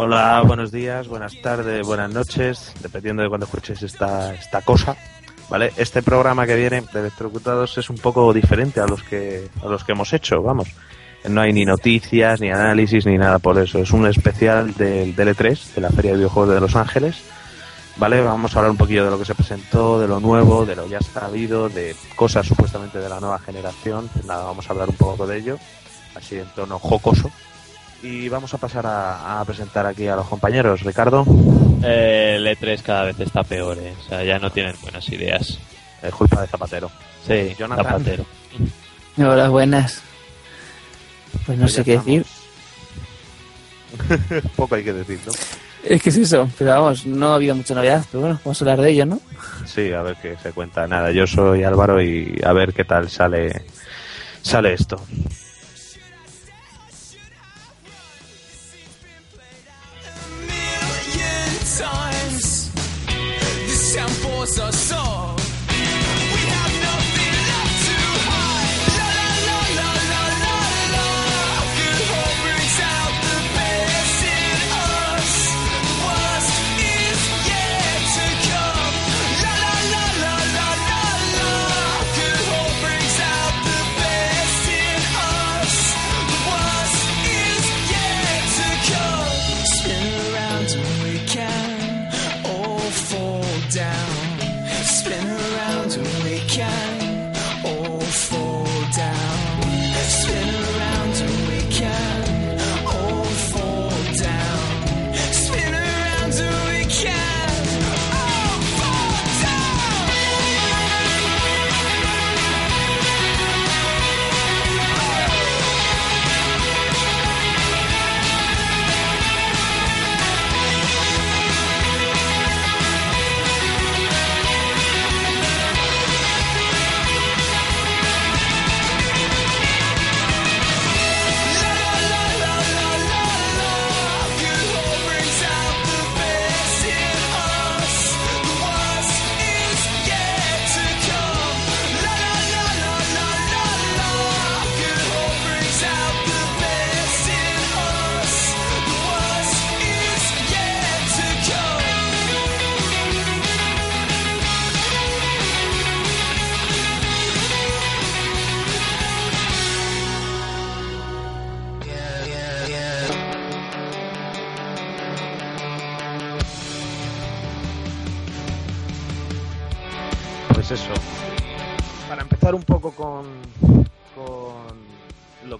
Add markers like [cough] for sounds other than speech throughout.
Hola, buenos días, buenas tardes, buenas noches, dependiendo de cuando escuches esta, esta cosa. ¿Vale? Este programa que viene de Electrocutados es un poco diferente a los que a los que hemos hecho, vamos. No hay ni noticias, ni análisis, ni nada por eso. Es un especial del DL3, de la Feria de Videojuegos de Los Ángeles. ¿Vale? Vamos a hablar un poquillo de lo que se presentó, de lo nuevo, de lo ya sabido, de cosas supuestamente de la nueva generación. Nada, vamos a hablar un poco de ello, así en tono jocoso. Y vamos a pasar a, a presentar aquí a los compañeros. Ricardo, Eh, el E3 cada vez está peor, ¿eh? o sea, ya no tienen buenas ideas. es culpa de Zapatero. Sí, Jonathan. Zapatero. Hola, buenas. Pues no Pues sé qué estamos. decir. [laughs] Poco hay que decir, ¿no? Es que es eso, pero vamos, no ha habido mucha novedad, pero bueno, vamos a hablar de ello, ¿no? Sí, a ver qué se cuenta. Nada, yo soy Álvaro y a ver qué tal sale sale esto. us. So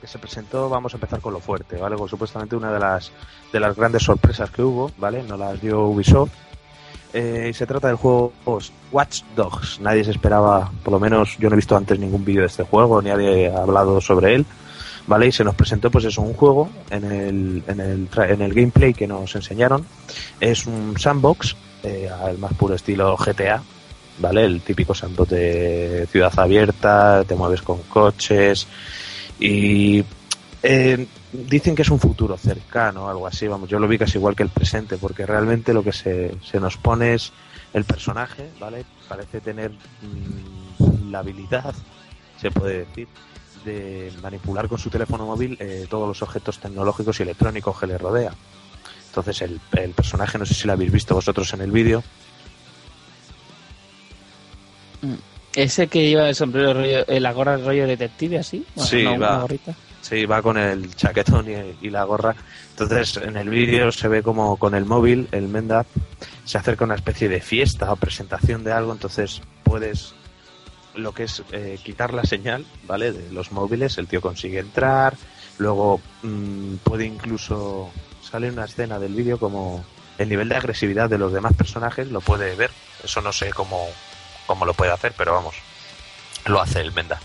se presentó, vamos a empezar con lo fuerte, ¿vale? Con supuestamente una de las de las grandes sorpresas que hubo, ¿vale? Nos las dio Ubisoft. Eh, se trata del juego Watch Dogs. Nadie se esperaba, por lo menos yo no he visto antes ningún vídeo de este juego, ni nadie ha hablado sobre él. ¿Vale? Y se nos presentó, pues eso, un juego en el, en el, en el gameplay que nos enseñaron. Es un sandbox, eh, al más puro estilo GTA, ¿vale? El típico sandbox de ciudad abierta, te mueves con coches y eh, dicen que es un futuro cercano, algo así, vamos, yo lo vi casi igual que el presente, porque realmente lo que se, se nos pone es el personaje, ¿vale? Parece tener mm, la habilidad, se puede decir, de manipular con su teléfono móvil eh, todos los objetos tecnológicos y electrónicos que le rodea. Entonces el, el personaje, no sé si lo habéis visto vosotros en el vídeo, Ese que lleva el sombrero rollo, eh, la gorra rollo detective así. Bueno, Sí, no, va. Sí, va con el chaquetón y, y la gorra. Entonces, en el vídeo se ve como con el móvil, el Mendap, se acerca a una especie de fiesta o presentación de algo. Entonces, puedes lo que es eh, quitar la señal, ¿vale? De los móviles. El tío consigue entrar. Luego, mm, puede incluso. Sale una escena del vídeo como el nivel de agresividad de los demás personajes lo puede ver. Eso no sé cómo, cómo lo puede hacer, pero vamos, lo hace el Menda.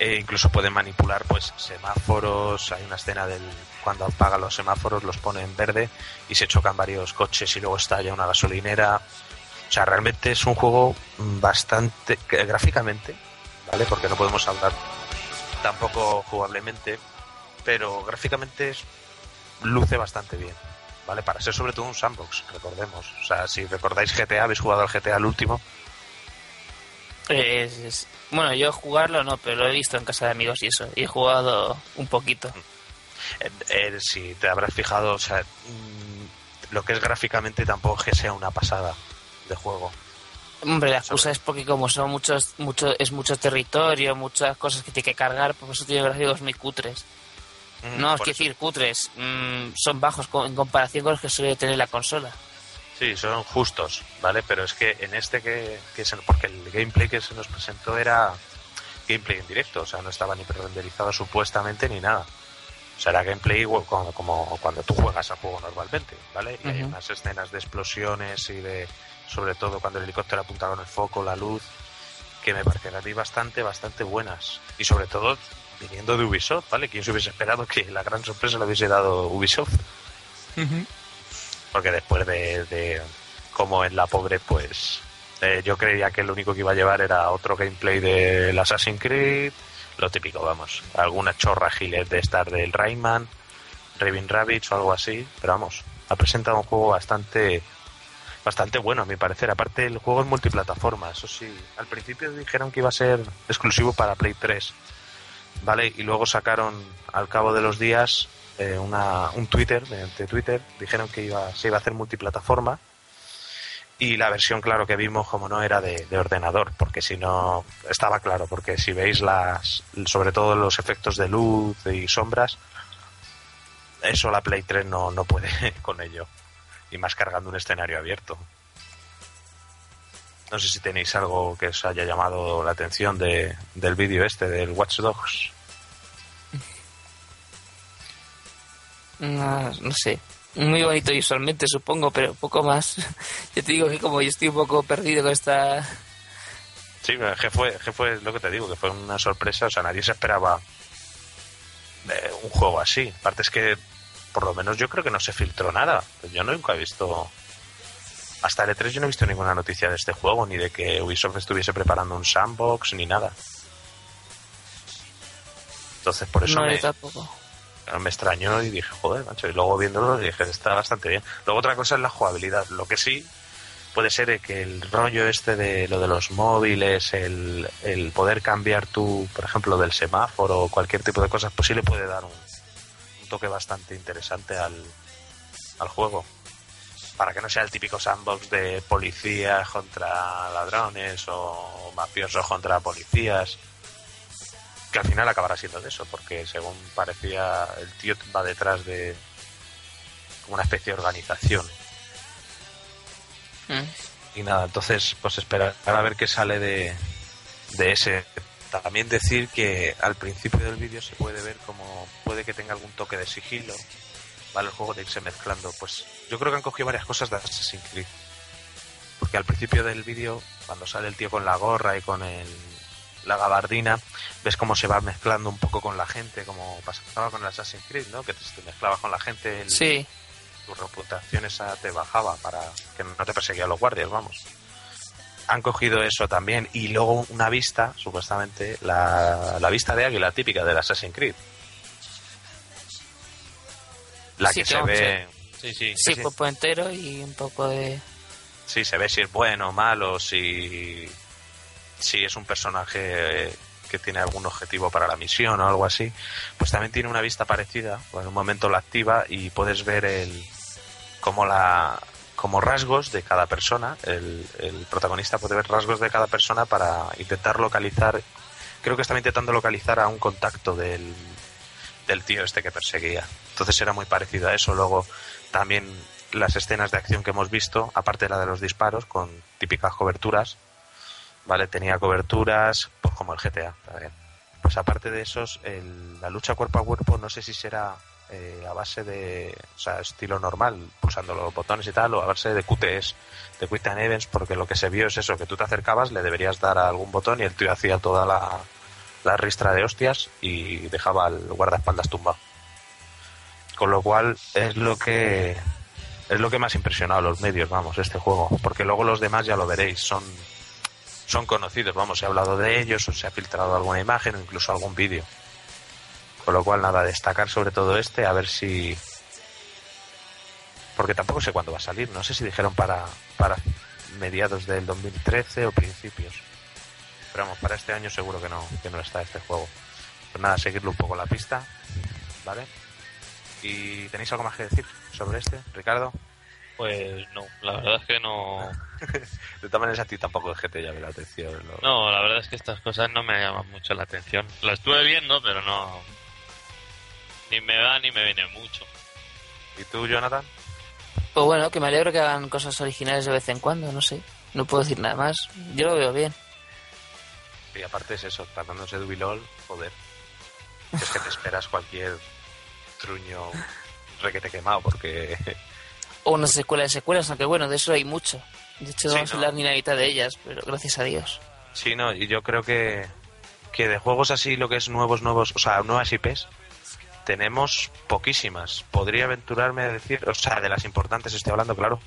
Eh, incluso puede manipular pues semáforos. Hay una escena del cuando apaga los semáforos, los pone en verde y se chocan varios coches y luego estalla una gasolinera. O sea, realmente es un juego bastante que gráficamente, ¿vale? Porque no podemos hablar tampoco jugablemente, pero gráficamente es- luce bastante bien. ¿Vale? Para ser sobre todo un sandbox, recordemos. O sea, si recordáis GTA, habéis jugado al GTA el último, Es- es- bueno, yo jugarlo no, pero lo he visto en casa de amigos y eso. Y he jugado un poquito. Eh, eh, si te habrás fijado, o sea, mm, lo que es gráficamente tampoco es que sea una pasada de juego. Hombre, la excusa es porque como son muchos, mucho, es mucho territorio, muchas cosas que tiene que cargar, por eso tiene gráficos muy cutres. Mm, No, es que decir cutres, mm, son bajos en comparación con los que suele tener la consola. Sí, son justos, ¿vale? Pero es que en este que, que se, porque el gameplay que se nos presentó era gameplay en directo, o sea, no estaba ni pre-renderizado supuestamente ni nada. O sea, era gameplay igual como, como cuando tú juegas al juego normalmente, ¿vale? Y hay Ujú. unas escenas de explosiones y de, sobre todo cuando el helicóptero apunta con el foco, la luz, que me parecen a mí bastante, bastante buenas. Y sobre todo viniendo de Ubisoft, ¿vale? ¿Quién se hubiese esperado que la gran sorpresa le hubiese dado Ubisoft? Porque después de, de como en la pobre pues eh, yo creía que lo único que iba a llevar era otro gameplay del Assassin's Creed lo típico vamos alguna chorra gilet de estar del Rayman Raving Rabbids o algo así pero vamos ha presentado un juego bastante bastante bueno a mi parecer. Aparte el juego es multiplataforma eso sí al principio dijeron que iba a ser exclusivo para Play 3 vale y luego sacaron al cabo de los días eh, una, un Twitter, mediante Twitter, dijeron que iba, se iba a hacer multiplataforma y la versión, claro, que vimos, como no, era de, de ordenador, porque si no, estaba claro, porque si veis las, sobre todo los efectos de luz y sombras, eso la Play 3 no, no puede [laughs] con ello, y más cargando un escenario abierto. No sé si tenéis algo que os haya llamado la atención de, del vídeo este, del Watch Dogs. No, no sé. Muy bonito visualmente, supongo, pero poco más. [laughs] Yo te digo que como yo estoy un poco perdido con esta... Sí, que fue, que fue lo que te digo, que fue una sorpresa. O sea, nadie se esperaba eh, un juego así. Aparte es que, por lo menos yo creo que no se filtró nada. Yo nunca he visto... Hasta el E3 yo no he visto ninguna noticia de este juego, ni de que Ubisoft estuviese preparando un sandbox, ni nada. Entonces, por eso no, me, tampoco. Me extrañó y dije, joder, macho. Y luego viéndolo dije, está bastante bien. Luego otra cosa es la jugabilidad. Lo que sí puede ser que el rollo este de lo de los móviles, el, el poder cambiar tu, por ejemplo, del semáforo o cualquier tipo de cosas, pues sí le puede dar un, un toque bastante interesante al, al juego. Para que no sea el típico sandbox de policías contra ladrones o mafiosos contra policías que al final acabará siendo de eso, porque según parecía, el tío va detrás de como una especie de organización. Mm. Y nada, entonces, pues esperar a ver qué sale de, de ese. También decir que al principio del vídeo se puede ver como puede que tenga algún toque de sigilo, ¿vale? El juego de irse mezclando. Pues yo creo que han cogido varias cosas de Assassin's Creed. Porque al principio del vídeo, cuando sale el tío con la gorra y con el, la gabardina, ves cómo se va mezclando un poco con la gente, como pasaba con el Assassin's Creed, ¿no? Que te, te mezclabas con la gente, el- Sí, tu reputación esa te bajaba para que no te perseguían los guardias, vamos. Han cogido eso también y luego una vista, supuestamente, la, la vista de águila típica del Assassin's Creed. La Sí, que se ve... Sí, sí, sí, sí, cuerpo entero y un poco de... sí, se ve si es bueno o malo, si, si es un personaje eh, que tiene algún objetivo para la misión o algo así. Pues también tiene una vista parecida, pues en un momento la activa y puedes ver el como la como rasgos de cada persona. El, el protagonista puede ver rasgos de cada persona para intentar localizar. Creo que está intentando localizar a un contacto del, del tío este que perseguía. Entonces era muy parecido a eso. Luego también las escenas de acción que hemos visto, aparte de la de los disparos, con típicas coberturas, ¿vale? Tenía coberturas, pues como el GTA, también. Pues aparte de esos, el- la lucha cuerpo a cuerpo no sé si será eh, a base de, o sea, estilo normal, pulsando los botones y tal, o a base de QTS, de Quick Time Events, porque lo que se vio es eso, que tú te acercabas, le deberías dar a algún botón y el tío hacía toda la, la ristra de hostias y dejaba al guardaespaldas tumbado. Con lo cual es lo que es lo que más impresionado a los medios, vamos, este juego, porque luego los demás ya lo veréis, son son conocidos, vamos, ha hablado de ellos, o se ha filtrado alguna imagen o incluso algún vídeo. Con lo cual, nada, destacar sobre todo este, a ver si. Porque tampoco sé cuándo va a salir, no sé si dijeron para, para mediados del 2013 o principios. Pero vamos, para este año seguro que no, que no está este juego. Pues nada, seguirle un poco la pista, ¿vale? ¿Y tenéis algo más que decir sobre este, Ricardo? Pues no, la verdad es que no. [laughs] De todas maneras, a ti tampoco el GT llame la atención. ¿no? No, la verdad es que estas cosas no me llaman mucho la atención. La estuve viendo, pero no. Ni me va ni me viene mucho. ¿Y tú, Jonathan? Pues bueno, que me alegro que hagan cosas originales de vez en cuando, no sé. No puedo decir nada más. Yo lo veo bien. Y aparte es eso, tratándose de Ubilol, joder. Es que te esperas cualquier truño requete quemado, porque [laughs] O una secuela de secuelas, aunque bueno, de eso hay mucho. De hecho, no Sí, vamos a hablar ni la mitad de ellas, pero gracias a Dios. sí, no, y yo creo que, que de juegos así, lo que es nuevos, nuevos, o sea, nuevas IPs, tenemos poquísimas. Podría aventurarme a decir, o sea, de las importantes estoy hablando, claro.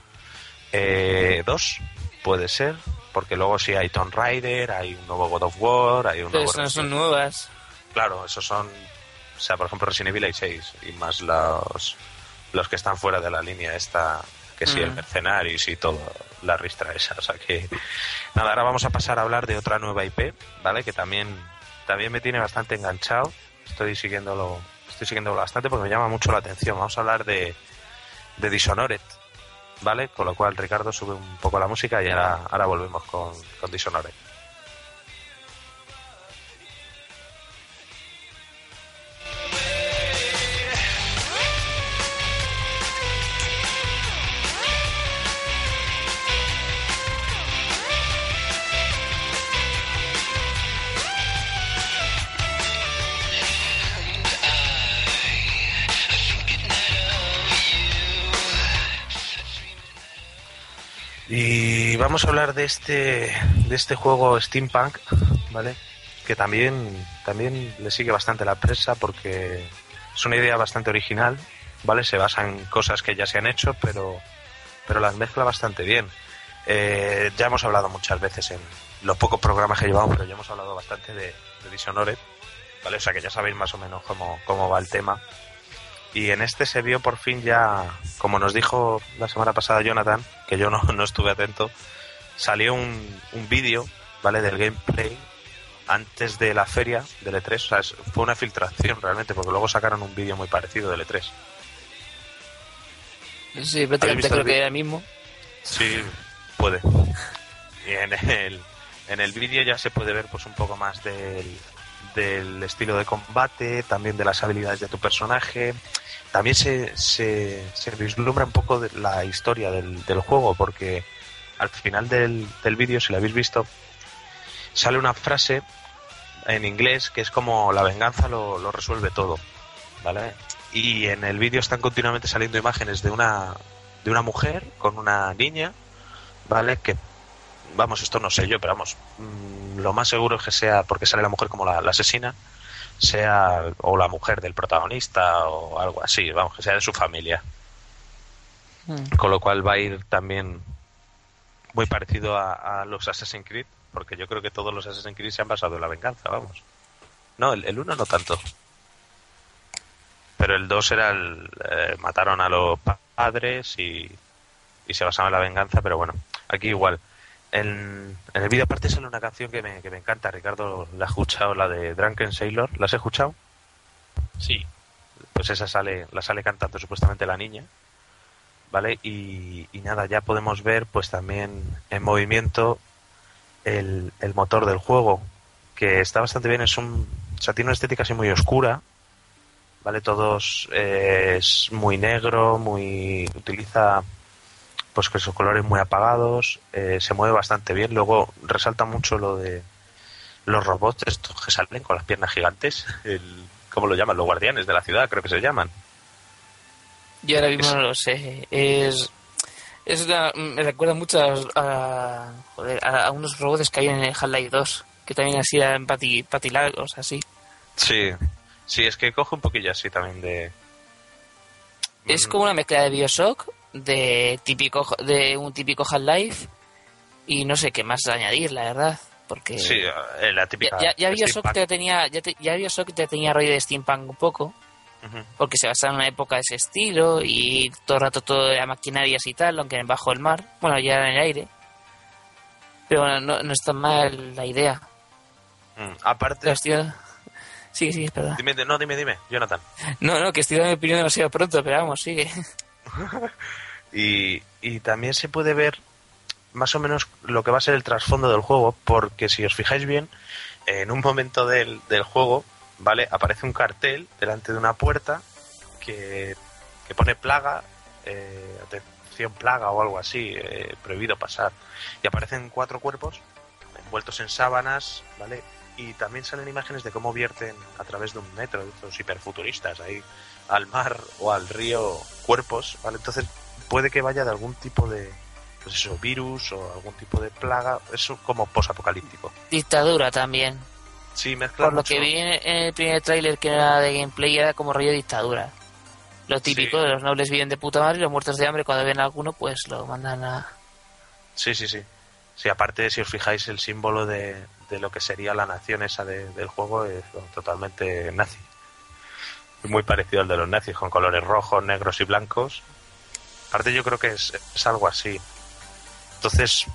Eh, dos, puede ser, porque luego sí hay Tomb Raider, hay un nuevo God of War, hay un Pero nuevo no son nuevas. Claro, esos son, o sea, por ejemplo, Resident Evil hay 6 y más los, los que están fuera de la línea esta, que sí, el Mm. Mercenaries y todo, la ristra esa, o sea que... Nada, ahora vamos a pasar a hablar de otra nueva IP, ¿vale? Que también, también me tiene bastante enganchado, estoy siguiéndolo, estoy siguiéndolo bastante porque me llama mucho la atención, vamos a hablar de, de Dishonored, ¿vale? Con lo cual, Ricardo, sube un poco la música y ahora, ahora volvemos con, con Dishonored. Vamos a hablar de este, de este juego Steampunk, ¿vale? Que también, también le sigue bastante la presa porque es una idea bastante original, ¿vale? Se basa en cosas que ya se han hecho, pero, pero las mezcla bastante bien. Eh, ya hemos hablado muchas veces en los pocos programas que llevamos, pero ya hemos hablado bastante de, de Dishonored, ¿vale? O sea que ya sabéis más o menos cómo, cómo va el tema. Y en este se vio por fin ya, como nos dijo la semana pasada Jonathan, que yo no, no estuve atento, salió un, un vídeo, ¿vale? Del gameplay antes de la feria del E3. O sea, fue una filtración realmente, porque luego sacaron un vídeo muy parecido del E E3. Sí, prácticamente creo el que era el mismo. Sí, puede. Y en el, en el vídeo ya se puede ver pues un poco más del, del estilo de combate, también de las habilidades de tu personaje. También se, se, se vislumbra un poco de la historia del, del juego, porque al final del, del vídeo, si lo habéis visto, sale una frase en inglés que es como la venganza lo, lo resuelve todo, ¿vale? Y en el vídeo están continuamente saliendo imágenes de una de una mujer con una niña, ¿vale? Que, vamos, esto no sé yo, pero vamos, mm, lo más seguro es que sea, porque sale la mujer como la, la asesina, sea o la mujer del protagonista o algo así, vamos, que sea de su familia. Mm. Con lo cual va a ir también muy parecido a, a los Assassin's Creed, porque yo creo que todos los Assassin's Creed se han basado en la venganza, vamos. No, el, el uno no tanto. Pero el 2 era el. eh, mataron a los pa- padres y, y se basaba en la venganza, pero bueno, aquí igual. En, en el vídeo aparte sale una canción que me, que me encanta, Ricardo la ha escuchado, la de Drunken Sailor, ¿la has escuchado? Sí. Pues esa sale, la sale cantando supuestamente la niña, ¿vale? Y, nada, ya podemos ver pues también en movimiento el, el motor del juego, que está bastante bien, es un, o sea, tiene una estética así muy oscura, ¿vale? Todos eh, es muy negro, muy utiliza pues que esos colores muy apagados, eh, se mueve bastante bien. Luego resalta mucho lo de los robots estos que salen con las piernas gigantes, [laughs] el, ¿cómo lo llaman? Los guardianes de la ciudad, creo que se llaman. Yo ahora mismo Es- no lo sé. Es. Es una- me recuerda mucho a, a- unos robots que hay en el Half-Life 2, que también así eran pati, patilagos, así. Sí, sí, es que coge un poquillo así también de... Es como una mezcla de Bioshock, de típico de un típico Half-Life, y no sé qué más añadir, la verdad. Porque Sí, eh, la ya, típica... ya, ya Bioshock te tenía, ya, te- ya Bioshock te tenía rollo de steampunk un poco, Porque se basaba en una época de ese estilo y todo el rato todo era maquinarias y tal, aunque bajo el mar, bueno, ya era en el aire. Pero bueno, no, no está mal la idea. Mm, Aparte... Estoy... Sigue, sigue, perdón. Dime, no, dime, dime, Jonathan. No, no, que estoy dando mi opinión demasiado pronto, pero vamos, sigue. [laughs] Y, y también se puede ver más o menos lo que va a ser el trasfondo del juego, porque si os fijáis bien, en un momento del, del juego, ¿vale? Aparece un cartel delante de una puerta que, que pone plaga, eh, atención plaga o algo así, eh, prohibido pasar. Y aparecen cuatro cuerpos envueltos en sábanas, ¿vale? Y también salen imágenes de cómo vierten a través de un metro, estos hiperfuturistas, ahí al mar o al río cuerpos, ¿vale? Entonces puede que vaya de algún tipo de, pues eso, virus o algún tipo de plaga, eso como posapocalíptico. Dictadura también. Sí, Por lo que vi en el primer tráiler que era de gameplay era como rollo dictadura. Lo típico, Sí. de los nobles viven de puta madre y los muertos de hambre cuando ven a alguno pues lo mandan a... Sí, sí, sí. Sí, aparte, si os fijáis, el símbolo de, de lo que sería la nación esa de- del juego es totalmente nazi. Muy parecido al de los nazis, con colores rojos, negros y blancos. Aparte, yo creo que es, es algo así. Entonces,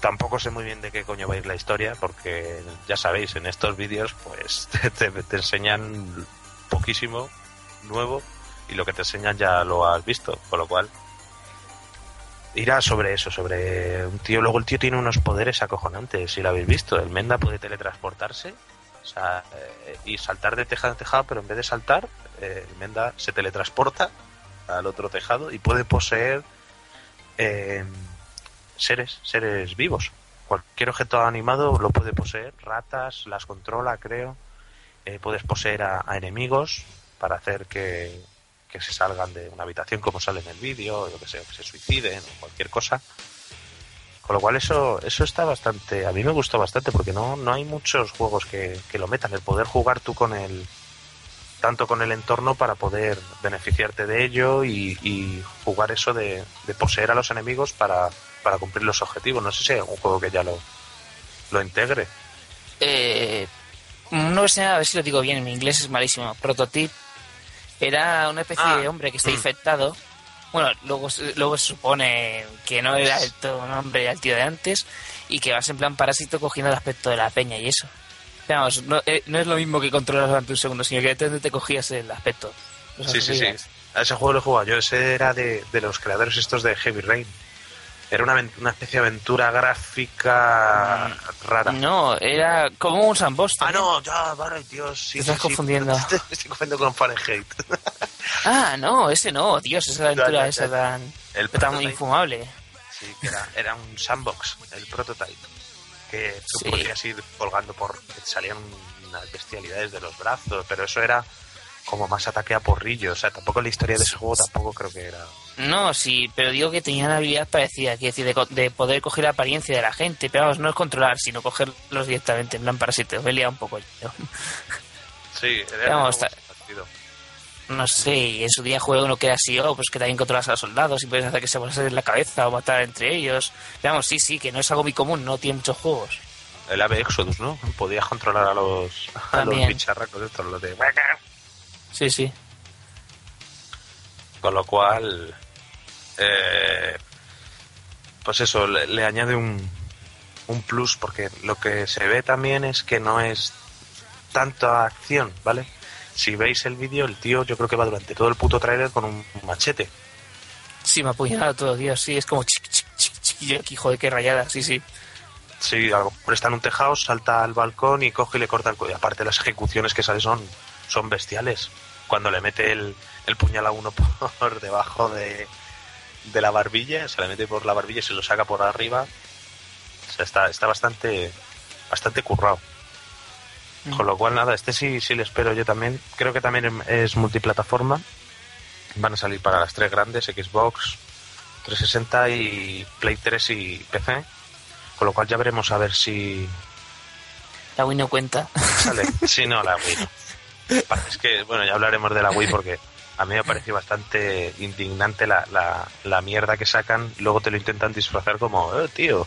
tampoco sé muy bien de qué coño va a ir la historia, porque ya sabéis, en estos vídeos, pues [laughs] te, enseñan poquísimo nuevo y lo que te enseñan ya lo has visto, con lo cual irá sobre eso, sobre un tío. Luego el tío tiene unos poderes acojonantes, si lo habéis visto. El Menda puede teletransportarse o sea, eh, y saltar de tejado en tejado, pero en vez de saltar, eh, el Menda se teletransporta al otro tejado y puede poseer eh, seres, seres vivos. Cualquier objeto animado lo puede poseer, ratas, las controla, creo. Eh, puedes poseer a, enemigos para hacer que, que se salgan de una habitación como sale en el vídeo, o yo que sé, que se suiciden o cualquier cosa. Con lo cual eso, eso está bastante, a mí me gustó bastante porque no, no hay muchos juegos que, que lo metan, el poder jugar tú con el, tanto con el entorno para poder beneficiarte de ello y, y jugar eso de, de poseer a los enemigos para, para cumplir los objetivos. No sé si hay algún juego que ya lo, lo integre. Eh, no sé, a ver si lo digo bien, en inglés es malísimo. Prototype era una especie Ah. de hombre que está Mm. infectado. Bueno, luego, se- luego se supone que no era el to- un hombre, era el tío de antes y que vas en plan parásito cogiendo el aspecto de la peña y eso. Vamos, no, eh, no es lo mismo que controlar durante un segundo, sino que directamente te cogías el aspecto. Sí, sí, sí. A ese juego lo he jugado yo. Ese era de, de los creadores estos de Heavy Rain. Era una, una especie de aventura gráfica rara. No, era como un sandbox. Ah, no, ya, vale, Dios. Sí, Te estás sí, sí. confundiendo. Me [laughs] estoy confundiendo con Fahrenheit. [laughs] Ah, no, ese no, Dios, esa aventura esa tan, El tan infumable. Sí, que era, era un sandbox, el prototype. Que tú podías ir colgando por. que salían unas bestialidades de los brazos, pero eso era como más ataque a porrillo. O sea, tampoco la historia de ese juego tampoco creo que era. No, sí, pero digo que tenía una habilidad parecida, quiero decir, de, poder coger la apariencia de la gente, pero vamos, no es controlar, sino cogerlos directamente, en plan parásito, me he liado un poco yo. Sí, era [laughs] Vamos, está-. No sé, en su día juego uno que era así, oh, pues que también controlas a los soldados y puedes hacer que se pasen en la cabeza o matar entre ellos. Pero vamos, sí, sí, que no es algo muy común, no tiene muchos juegos. El ave Exodus, ¿no? Podías controlar a los, a los bicharracos estos, los de... Sí, sí. Con lo cual, eh, pues eso, le, le añade un, un plus porque lo que se ve también es que no es tanta acción, ¿vale? Si veis el vídeo, el tío yo creo que va durante todo el puto trailer con un machete. Sí, me ha apuñalado todo, Dios, sí, es como chic, chic, chic, chic, aquí, joder, qué rayada, sí, sí. Sí, a lo mejor está en un tejado, salta al balcón y coge y le corta el cuello. Aparte las ejecuciones que salen son, son bestiales. Cuando le mete el, el puñal a uno [laughs] por debajo de, de la barbilla, se le mete por la barbilla y se lo saca por arriba. O sea, está, está bastante, bastante currado. Mm. Con lo cual, nada, este sí, sí le espero yo también. Creo que también es multiplataforma. Van a salir para las tres grandes, Xbox 360 y Play 3 y PC. Con lo cual ya veremos a ver si La Wii no cuenta. sale. Si no, la Wii no. [laughs] Es que, bueno, ya hablaremos de la Wii porque a mí me parece bastante indignante la, la, la mierda que sacan. Luego te lo intentan disfrazar como, eh, tío,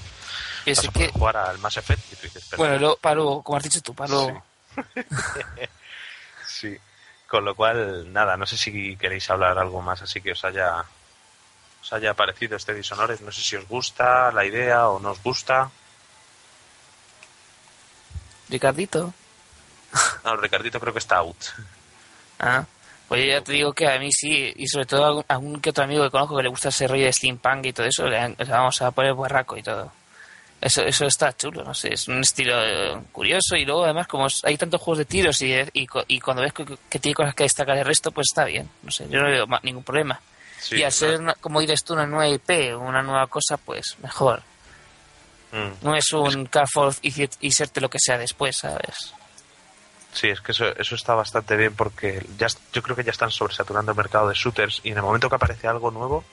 Es vas a que, jugar al Mass Effect. Y tú dices, pero- bueno, luego, para luego, como has dicho tú, para luego. [laughs] Sí. Con lo cual, nada, no sé si queréis hablar algo más así que os haya os haya parecido este Dishonored. No sé si os gusta la idea o no os gusta. Ricardito. [laughs] No, Ricardito creo que está out. Ah, pues yo ya te digo que a mí sí, y sobre todo a algún, que otro amigo que conozco que le gusta ese rollo de steampunk y todo eso, le, le vamos a poner borraco y todo. Eso, eso está chulo, no sé, es un estilo eh, curioso y luego además como hay tantos juegos de tiros y, y, cuando ves que, que tiene cosas que destacar del resto, pues está bien, no sé, yo no veo ningún problema. Sí, y al ser, una- como dices tú, una nueva IP, una nueva cosa, pues mejor. Mm. No es un Carrefour y, y serte lo que sea después, ¿sabes? Sí, es que eso, eso está bastante bien porque ya, yo creo que ya están sobresaturando el mercado de shooters y en el momento que aparece algo nuevo,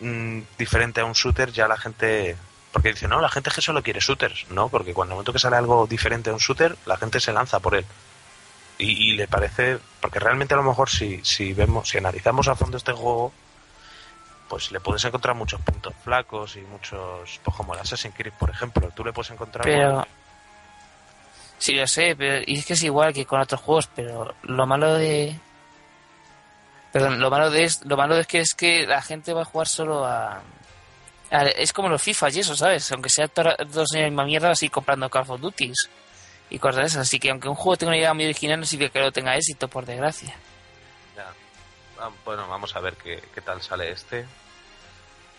mm, diferente a un shooter, ya la gente... Porque dice, no, la gente es que solo quiere shooters. No, porque cuando el momento que sale algo diferente a un shooter, la gente se lanza por él. Y, y le parece... Porque realmente a lo mejor si, si vemos, si analizamos a fondo este juego, pues le puedes encontrar muchos puntos flacos y muchos... Pues como el Assassin's Creed, por ejemplo. Tú le puedes encontrar... Pero. Sí, lo sé, pero, y es que es igual que con otros juegos, pero lo malo de. Perdón, lo malo de es, lo malo es que es que la gente va a jugar solo a. es como los FIFA y eso, ¿sabes? Aunque sea todos en la misma mierda, así comprando Call of Duties y cosas de esas. Así que aunque un juego tenga una idea muy original, no significa que no tenga éxito, por desgracia. Ya. Ah, Bueno, vamos a ver qué, qué tal sale este.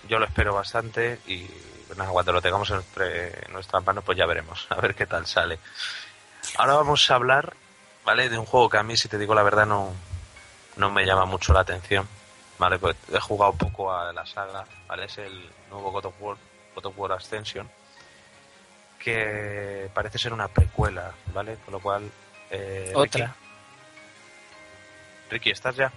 Yo lo espero bastante y nada, cuando lo tengamos en, en nuestras manos, pues ya veremos, [laughs] a ver qué tal sale. Ahora vamos a hablar, ¿vale? De un juego que a mí, si te digo la verdad, no, no me llama mucho la atención. ¿Vale? Pues he jugado poco a la saga, ¿vale? Es el nuevo God of War, God of War Ascension, que parece ser una precuela, ¿vale? Con lo cual... eh, Otra. Ricky, Ricky, ¿estás ya?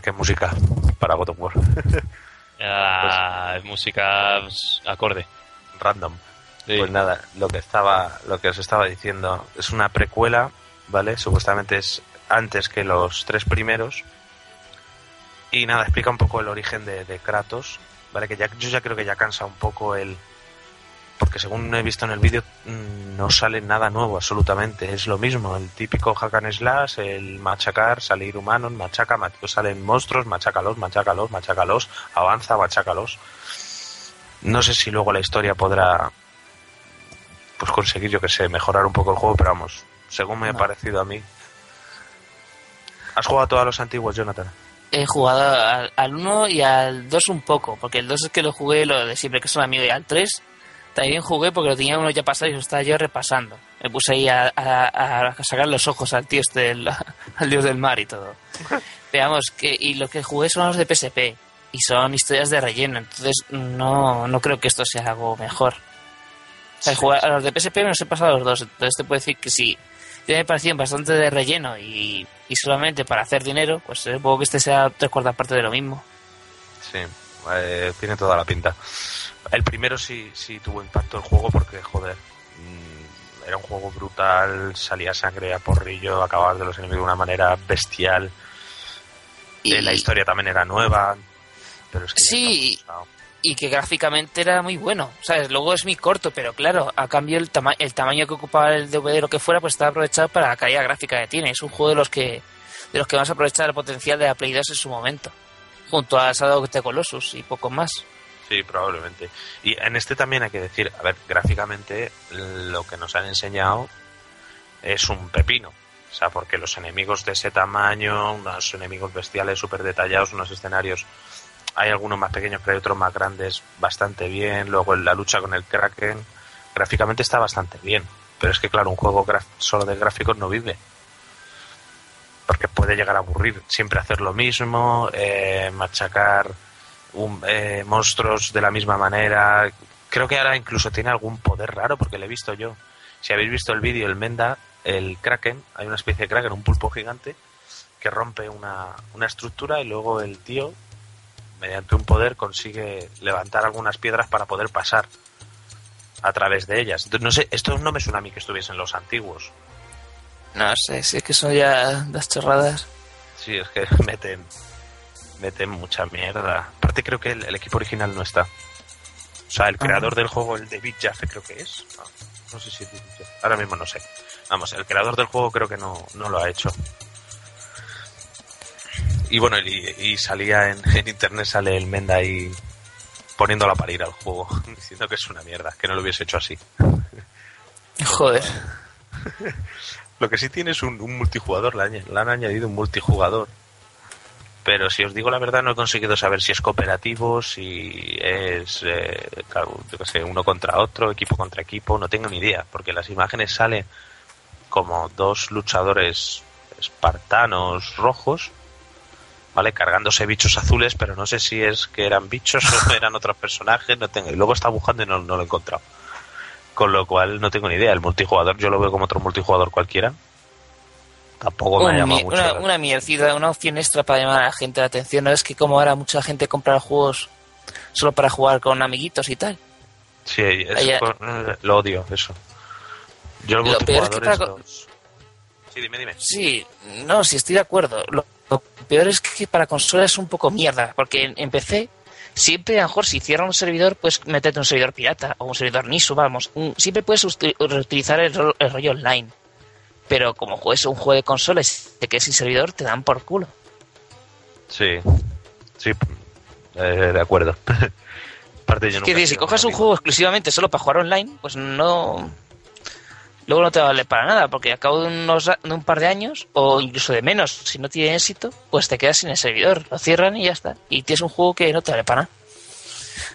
Qué música para God of War. [laughs] Ah, música acorde. Random. Sí. Pues nada, lo que estaba, lo que os estaba diciendo es una precuela, ¿vale? Supuestamente es antes que los tres primeros. Y nada, explica un poco el origen de, de Kratos, ¿vale? Que ya, yo ya creo que ya cansa un poco el... Porque según he visto en el vídeo, mm, no sale nada nuevo absolutamente. Es lo mismo, el típico hack and slash, el machacar, salir humanos, machaca, mach- salen monstruos, machácalos, machácalos, machácalos, avanza, machácalos. No sé si luego la historia podrá pues conseguir, yo que sé, mejorar un poco el juego, pero vamos, según me ha parecido a mí. ¿Has jugado a todos los antiguos, Jonathan? He jugado al, al 1 y al 2 un poco, porque el 2 es que lo jugué lo de siempre que es un amigo y al 3 también jugué porque lo tenía uno ya pasado y lo estaba yo repasando. Me puse ahí a, a- a sacar los ojos al tío este del, [laughs] al dios del mar y todo. [laughs] Veamos, que, y lo que jugué son los de PSP y son historias de relleno, entonces no, no creo que esto sea algo mejor. O sea, Sí, jugar- sí. a los de PSP me los he pasado a los dos, entonces te puedo decir que sí. Ya me parecían bastante de relleno y, y solamente para hacer dinero, pues supongo que este sea tres cuartas partes de lo mismo. Sí, eh, tiene toda la pinta. El primero sí, sí tuvo impacto el juego porque, joder, mm, era un juego brutal, salía sangre a porrillo, acababas de los enemigos de una manera bestial. Y, Eh, La historia también era nueva, pero es que Sí. y que gráficamente era muy bueno. ¿sabes? Luego es muy corto, pero claro, a cambio el, tama el tamaño que ocupaba el DVD lo que fuera, pues estaba aprovechado para la calidad gráfica que tiene. Es un juego de los que de los que vas a aprovechar el potencial de la Play 2 en su momento. Junto a Shadow of the Colossus y poco más. Sí, probablemente. Y en este también hay que decir, a ver, gráficamente lo que nos han enseñado es un pepino. O sea, porque los enemigos de ese tamaño, unos enemigos bestiales súper detallados, unos escenarios, hay algunos más pequeños, pero hay otros más grandes, bastante bien. Luego la lucha con el Kraken, gráficamente está bastante bien. Pero es que, claro, un juego solo de gráficos no vive. Porque puede llegar a aburrir siempre hacer lo mismo, eh, machacar un- eh, monstruos de la misma manera. Creo que ahora incluso tiene algún poder raro, porque lo he visto yo. Si habéis visto el vídeo, el Menda, el Kraken, hay una especie de Kraken, un pulpo gigante, que rompe una, una estructura y luego el tío, mediante un poder, consigue levantar algunas piedras para poder pasar a través de ellas. No sé, esto no me suena a mí que estuviesen los antiguos. No sé, si es que son ya las chorradas. Sí, es que [laughs] meten, meten mucha mierda. Aparte creo que el, el equipo original no está. O sea, el creador del juego, el Big Jaffe, creo que es. No, no sé si es Big Jaffe. Ahora mismo no sé. Vamos, el creador del juego creo que no, no lo ha hecho. Y bueno, y, y salía en, [laughs] en internet, sale el Menda ahí poniéndola para ir al juego, [laughs] diciendo que es una mierda, que no lo hubiese hecho así. Joder. [laughs] Lo que sí tiene es un, un multijugador, le han añadido un multijugador. Pero si os digo la verdad, no he conseguido saber si es cooperativo, si es, eh, claro, yo qué sé, uno contra otro, equipo contra equipo, no tengo ni idea, porque las imágenes salen como dos luchadores espartanos rojos, ¿vale? Cargándose bichos azules, pero no sé si es que eran bichos o [laughs] eran otros personajes, no tengo. Y luego está buscando y no, no lo he encontrado. Con lo cual no tengo ni idea. El multijugador yo lo veo como otro multijugador cualquiera. Tampoco me ha Un llamado mi- mucho. una, una mierdecita, una opción extra para llamar a la gente la atención. No es que como ahora mucha gente compra juegos solo para jugar con amiguitos y tal. Sí, eso con- eh, lo odio, eso. Yo Lo peor es que para- los- Sí, dime, dime. Sí, no, sí estoy de acuerdo. Lo, lo peor es que para consola es un poco mierda, porque en, PC siempre a lo mejor si cierran un servidor puedes meterte un servidor pirata o un servidor NISU, vamos. Un- siempre puedes reutilizar el, el rollo online. Pero como juegues un juego de consola y te quedes sin servidor, te dan por culo. Sí, sí, eh, de acuerdo. [laughs] Aparte, yo Es que si coges un juego exclusivamente solo para jugar online, pues no. Luego no te vale para nada, porque a cabo de, unos, de un par de años, o incluso de menos, si no tiene éxito, pues te quedas sin el servidor, lo cierran y ya está. Y tienes un juego que no te vale para nada.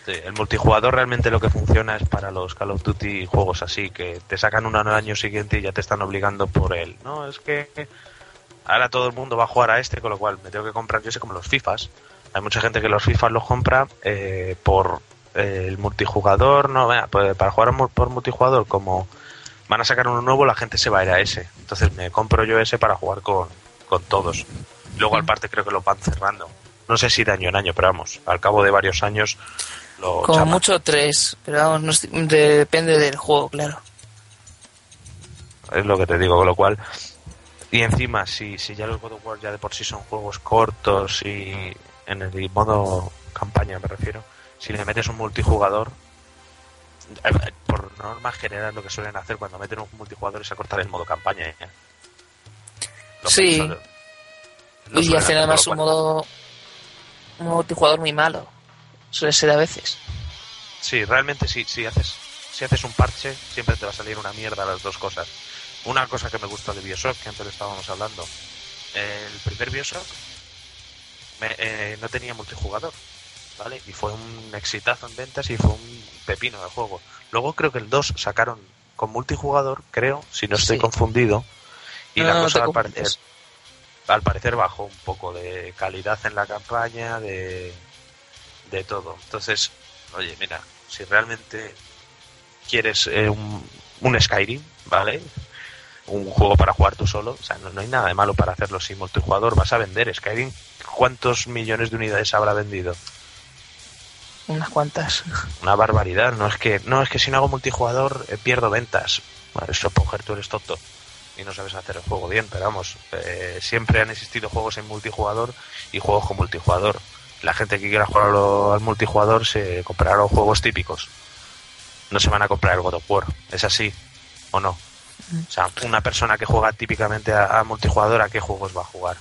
Sí, el multijugador realmente lo que funciona es para los Call of Duty juegos así, que te sacan uno al año siguiente y ya te están obligando por él. No, es que ahora todo el mundo va a jugar a este, con lo cual me tengo que comprar, yo sé como los FIFAs. Hay mucha gente que los FIFAs los compra eh, por eh, el multijugador, no, Venga, pues para jugar por multijugador, como van a sacar uno nuevo, la gente se va a ir a ese. Entonces me compro yo ese para jugar con, con todos. Luego, al parte, creo que lo van cerrando. No sé si de año en año, pero vamos, al cabo de varios años lo Como mucho tres, pero vamos, no depende del juego, claro. Es lo que te digo, con lo cual. Y encima, si, si ya los God of War ya de por sí son juegos cortos y en el modo campaña me refiero, si le metes un multijugador, eh, por norma general lo que suelen hacer cuando meten un multijugador es acortar el modo campaña. ¿eh? Sí. lo Y hacen hacer, además un modo, multijugador muy malo. Suele ser a veces. Sí, realmente sí, si haces, si haces un parche, siempre te va a salir una mierda las dos cosas. Una cosa que me gusta de Bioshock, que antes le estábamos hablando, el primer Bioshock me- eh, no tenía multijugador, ¿vale? Y fue un exitazo en ventas y fue un pepino de juego. Luego creo que el 2 sacaron con multijugador, creo, si no estoy Sí. confundido, y No, la no cosa te al parecer. Al parecer bajó un poco de calidad en la campaña, de, de todo. Entonces, oye, mira, si realmente quieres eh, un, un Skyrim, ¿vale? Un juego para jugar tú solo, o sea, no, no hay nada de malo para hacerlo sin multijugador. Vas a vender Skyrim, ¿cuántos millones de unidades habrá vendido? Unas cuantas. [laughs] Una barbaridad, no es que no es que si no hago multijugador eh, pierdo ventas. Bueno, eso Ponger, tú eres tonto y no sabes hacer el juego bien, pero vamos, eh, siempre han existido juegos en multijugador y juegos con multijugador. La gente que quiera jugar al multijugador se comprará los juegos típicos. No se van a comprar el God of War, ¿es así o no? O sea, una persona que juega típicamente a, a multijugador, ¿a qué juegos va a jugar?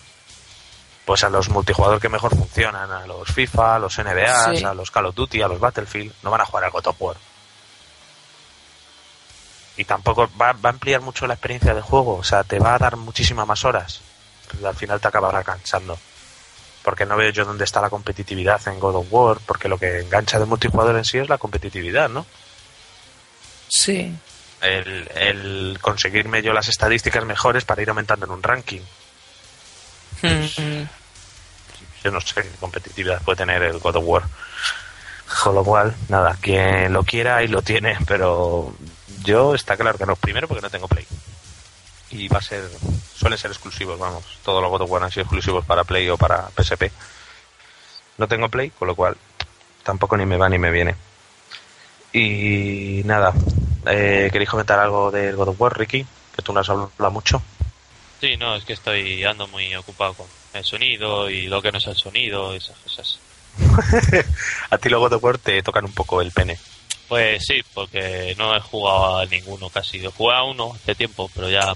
pues a los multijugador que mejor funcionan, a los FIFA, a los NBA, Sí. a los Call of Duty, a los Battlefield, no van a jugar al God of War. Y tampoco va, va a ampliar mucho la experiencia del juego, o sea, te va a dar muchísimas más horas. Pero al final te acabará cansando. Porque no veo yo dónde está la competitividad en God of War, porque lo que engancha de multijugador en sí es la competitividad, ¿no? Sí. el, el conseguirme yo las estadísticas mejores para ir aumentando en un ranking. Mm, Yo no sé qué competitividad puede tener el God of War. Con lo cual, nada, quien lo quiera y lo tiene, pero yo está claro que no. Primero porque no tengo Play. Y va a ser, suelen ser exclusivos, vamos. Todos los God of War han sido exclusivos para Play o para PSP. No tengo Play, con lo cual tampoco ni me va ni me viene. Y nada, eh, ¿queréis comentar algo del God of War, Ricky? Que tú no has hablado mucho. Sí, no, es que estoy ando muy ocupado con el sonido y lo que no es el sonido y esas cosas. [laughs] A ti los God of War te tocan un poco el pene. Pues sí, porque no he jugado a ninguno casi. He jugado a uno hace tiempo, pero ya...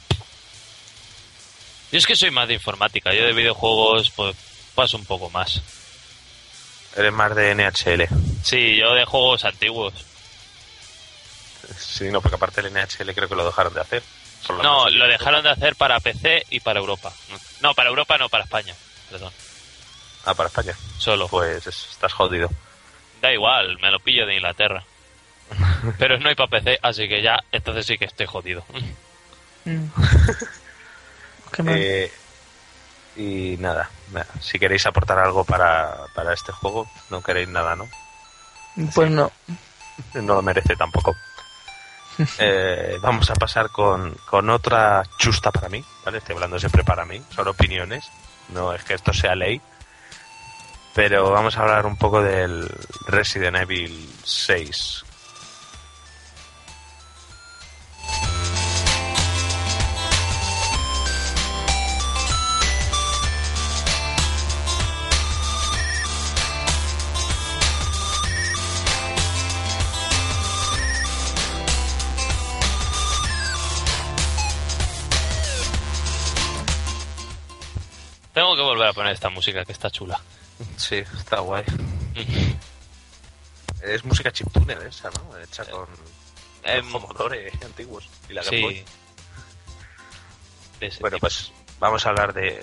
Yo es que soy más de informática. Yo de videojuegos, pues paso un poco más. Eres más de NHL. Sí, yo de juegos antiguos. Sí, no, porque aparte el NHL creo que lo dejaron de hacer. No, lo dejaron de hacer para PC y para Europa. No, para Europa no, para España. Perdón. Ah, para España. Solo. Pues es- estás jodido. Da igual, me lo pillo de Inglaterra. Pero no hay para PC, así que ya, entonces sí que estoy jodido. mm. [laughs] Qué mal. Eh, y nada, nada, si queréis aportar algo para, para este juego, no queréis nada, ¿no? pues no. No lo merece tampoco. [laughs] Eh, vamos a pasar con, con otra chusta para mí, ¿vale? Estoy hablando siempre para mí, son opiniones, no es que esto sea ley. Pero vamos a hablar un poco del Resident Evil 6. Tengo que volver a poner esta música que está chula. Sí, está guay. Es música chiptune esa, ¿no? Hecha con Eh, motores antiguos y la. Sí. Bueno, tipo. pues vamos a hablar de,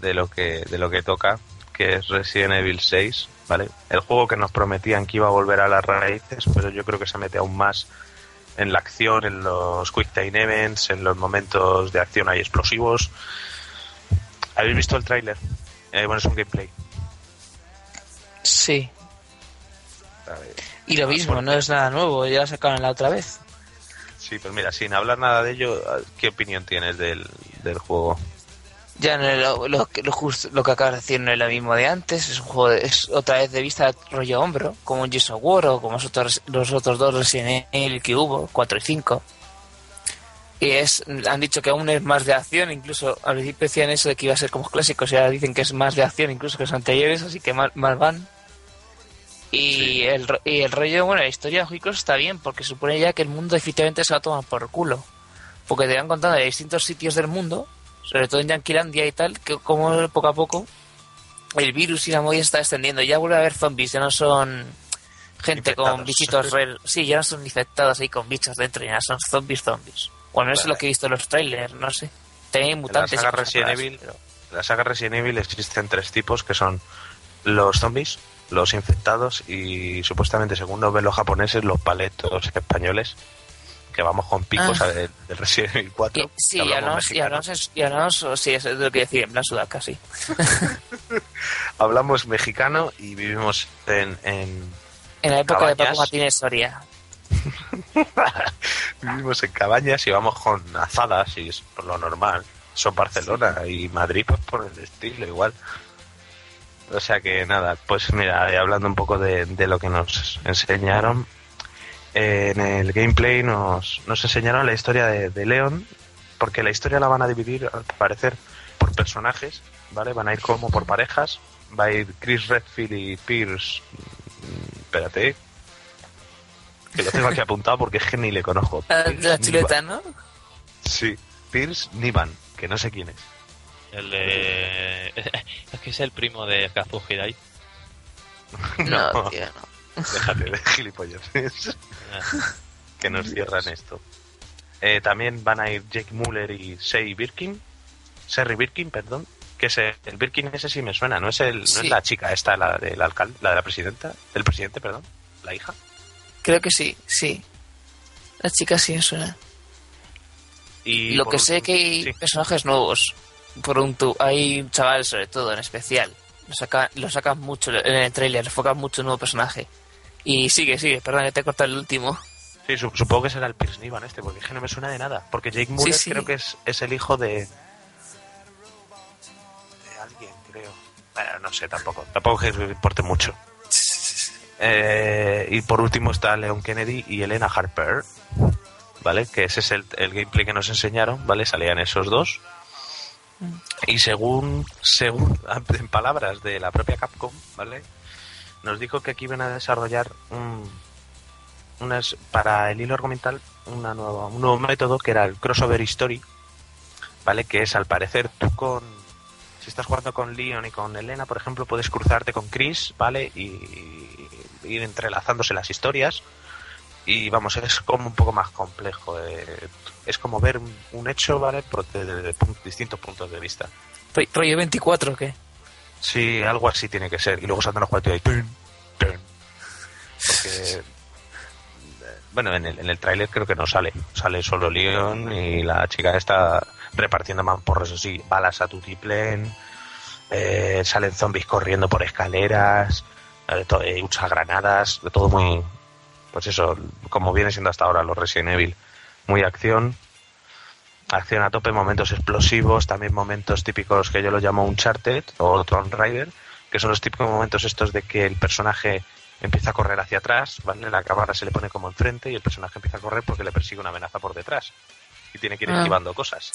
de lo que de lo que toca, que es Resident Evil 6, ¿vale? El juego que nos prometían que iba a volver a las raíces, pero yo creo que se mete aún más en la acción, en los quick time events, en los momentos de acción hay explosivos. ¿Habéis visto el tráiler? Eh, bueno, es un gameplay. Sí. Y lo mismo, ¿por no es nada nuevo, ya lo sacaron la otra vez. Sí, pues mira, sin hablar nada de ello, ¿qué opinión tienes del, del juego? Ya no es lo, lo, que- lo, justo, lo que acabas de decir no es lo mismo de antes, es un juego, de- es otra vez de vista rollo hombro, como un Gears of War o como los otros, los otros dos Resident Evil que hubo, 4 y 5. Y es, han dicho que aún es más de acción, incluso al principio decían eso de que iba a ser como clásicos y ahora dicen que es más de acción incluso que los anteriores, así que más, más van. Y, el, y el rollo, bueno, la historia de Juicos está bien, porque supone ya que el mundo definitivamente se va a tomar por culo. Porque te van contando de distintos sitios del mundo, sobre todo en Yanquilandia y tal, que como poco a poco el virus y la movida está extendiendo. Ya vuelve a haber zombies, ya no son gente con Infectados. bichitos re- Sí, ya no son infectados ahí con bichos dentro, ya son zombies zombies. Bueno, eso es Vale. lo que he visto en los trailers, no sé. También hay En la mutantes. saga Resident Evil, pero- en la saga Resident Evil existen tres tipos que son los zombies, los infectados y supuestamente según nos ven los japoneses los paletos españoles que vamos con picos Ah. a- del del Resident Evil 4 Y- sí, que y hablamos hablamos, y mexicano. hablamos, en- y hablamos- sí, eso es lo que decía, en plan sudaca, sí. [laughs] hablamos mexicano y vivimos en, en- En la época de. Paco Martínez Soria. [laughs] vivimos en cabañas y vamos con azadas y es por lo normal. Son Barcelona y Madrid pues por el estilo igual. O sea que nada pues mira eh, hablando un poco de, lo que nos enseñaron eh, en el gameplay nos, nos enseñaron la historia de, de porque la historia la van a dividir al parecer por personajes vale van a ir como por parejas. Va a ir Chris Redfield y Pierce mm, espérate que lo tengo aquí apuntado porque es que ni le conozco Ah, Pierce La Nivan. chuleta, ¿no? Sí, Pierce Nivan, que no sé quién es. El de... [laughs] es que es el primo de Kazu Hirai. [laughs] No, No. tío, no. Déjate de gilipolleces. [laughs] que nos cierran esto. Eh, también van a ir Jake Muller y Sei Birkin. Sherry Birkin, perdón. Que es el, el Birkin ese sí me suena, no es el, no Sí. es la chica esta, la del alcalde, la de la presidenta, del presidente, perdón, la hija. Creo que sí, sí. La chica sí me suena. Y Lo que sé último- que hay sí. personajes nuevos. Por un tu hay un chaval sobre todo en especial. Lo sacan, lo sacan mucho en el trailer, enfocan mucho un nuevo personaje. Y sigue, sigue, perdón que te he cortado el último. Sí, su- supongo que será el Pierce Nivan este, porque es que no me suena de nada. Porque Jake Muller sí. creo que es, es el hijo de. de alguien, creo. Bueno, no sé tampoco. Tampoco es que importe mucho. Eh, y por último está Leon Kennedy y Elena Harper. ¿Vale? Que ese es el, el gameplay que nos enseñaron, ¿vale? Salían esos dos. Y según, según, [laughs] en palabras de la propia Capcom, ¿vale? Nos dijo que aquí iban a desarrollar un, unas, para el hilo argumental una nueva, un nuevo método que era el crossover story, ¿vale? Que es al parecer tú con, si estás jugando con Leon y con Elena, por ejemplo, puedes cruzarte con Chris, ¿vale? Y, ir entrelazándose las historias. Y vamos, es como un poco más complejo. eh, es como ver un, hecho, ¿vale? Pero desde de distintos puntos de vista. Ro- ¿Rollo 24 o qué? Sí, algo así tiene que ser. Y luego saltan los juegos y ¡tun! ¡tun! Porque. eh, Bueno, en el, en el tráiler creo que no sale. Sale solo Leon y la chica está repartiendo mamporros así, balas a tutiplén. Eh, salen zombies corriendo por escaleras. Eh, usa granadas. De todo muy. Pues eso, como viene siendo hasta ahora los Resident Evil. Muy acción. Acción a tope, momentos explosivos, también momentos típicos que yo lo llamo Uncharted o Tomb Raider, que son los típicos momentos estos de que el personaje empieza a correr hacia atrás, ¿vale? La cámara se le pone como enfrente y el personaje empieza a correr porque le persigue una amenaza por detrás. Y tiene que ir Ah. esquivando cosas.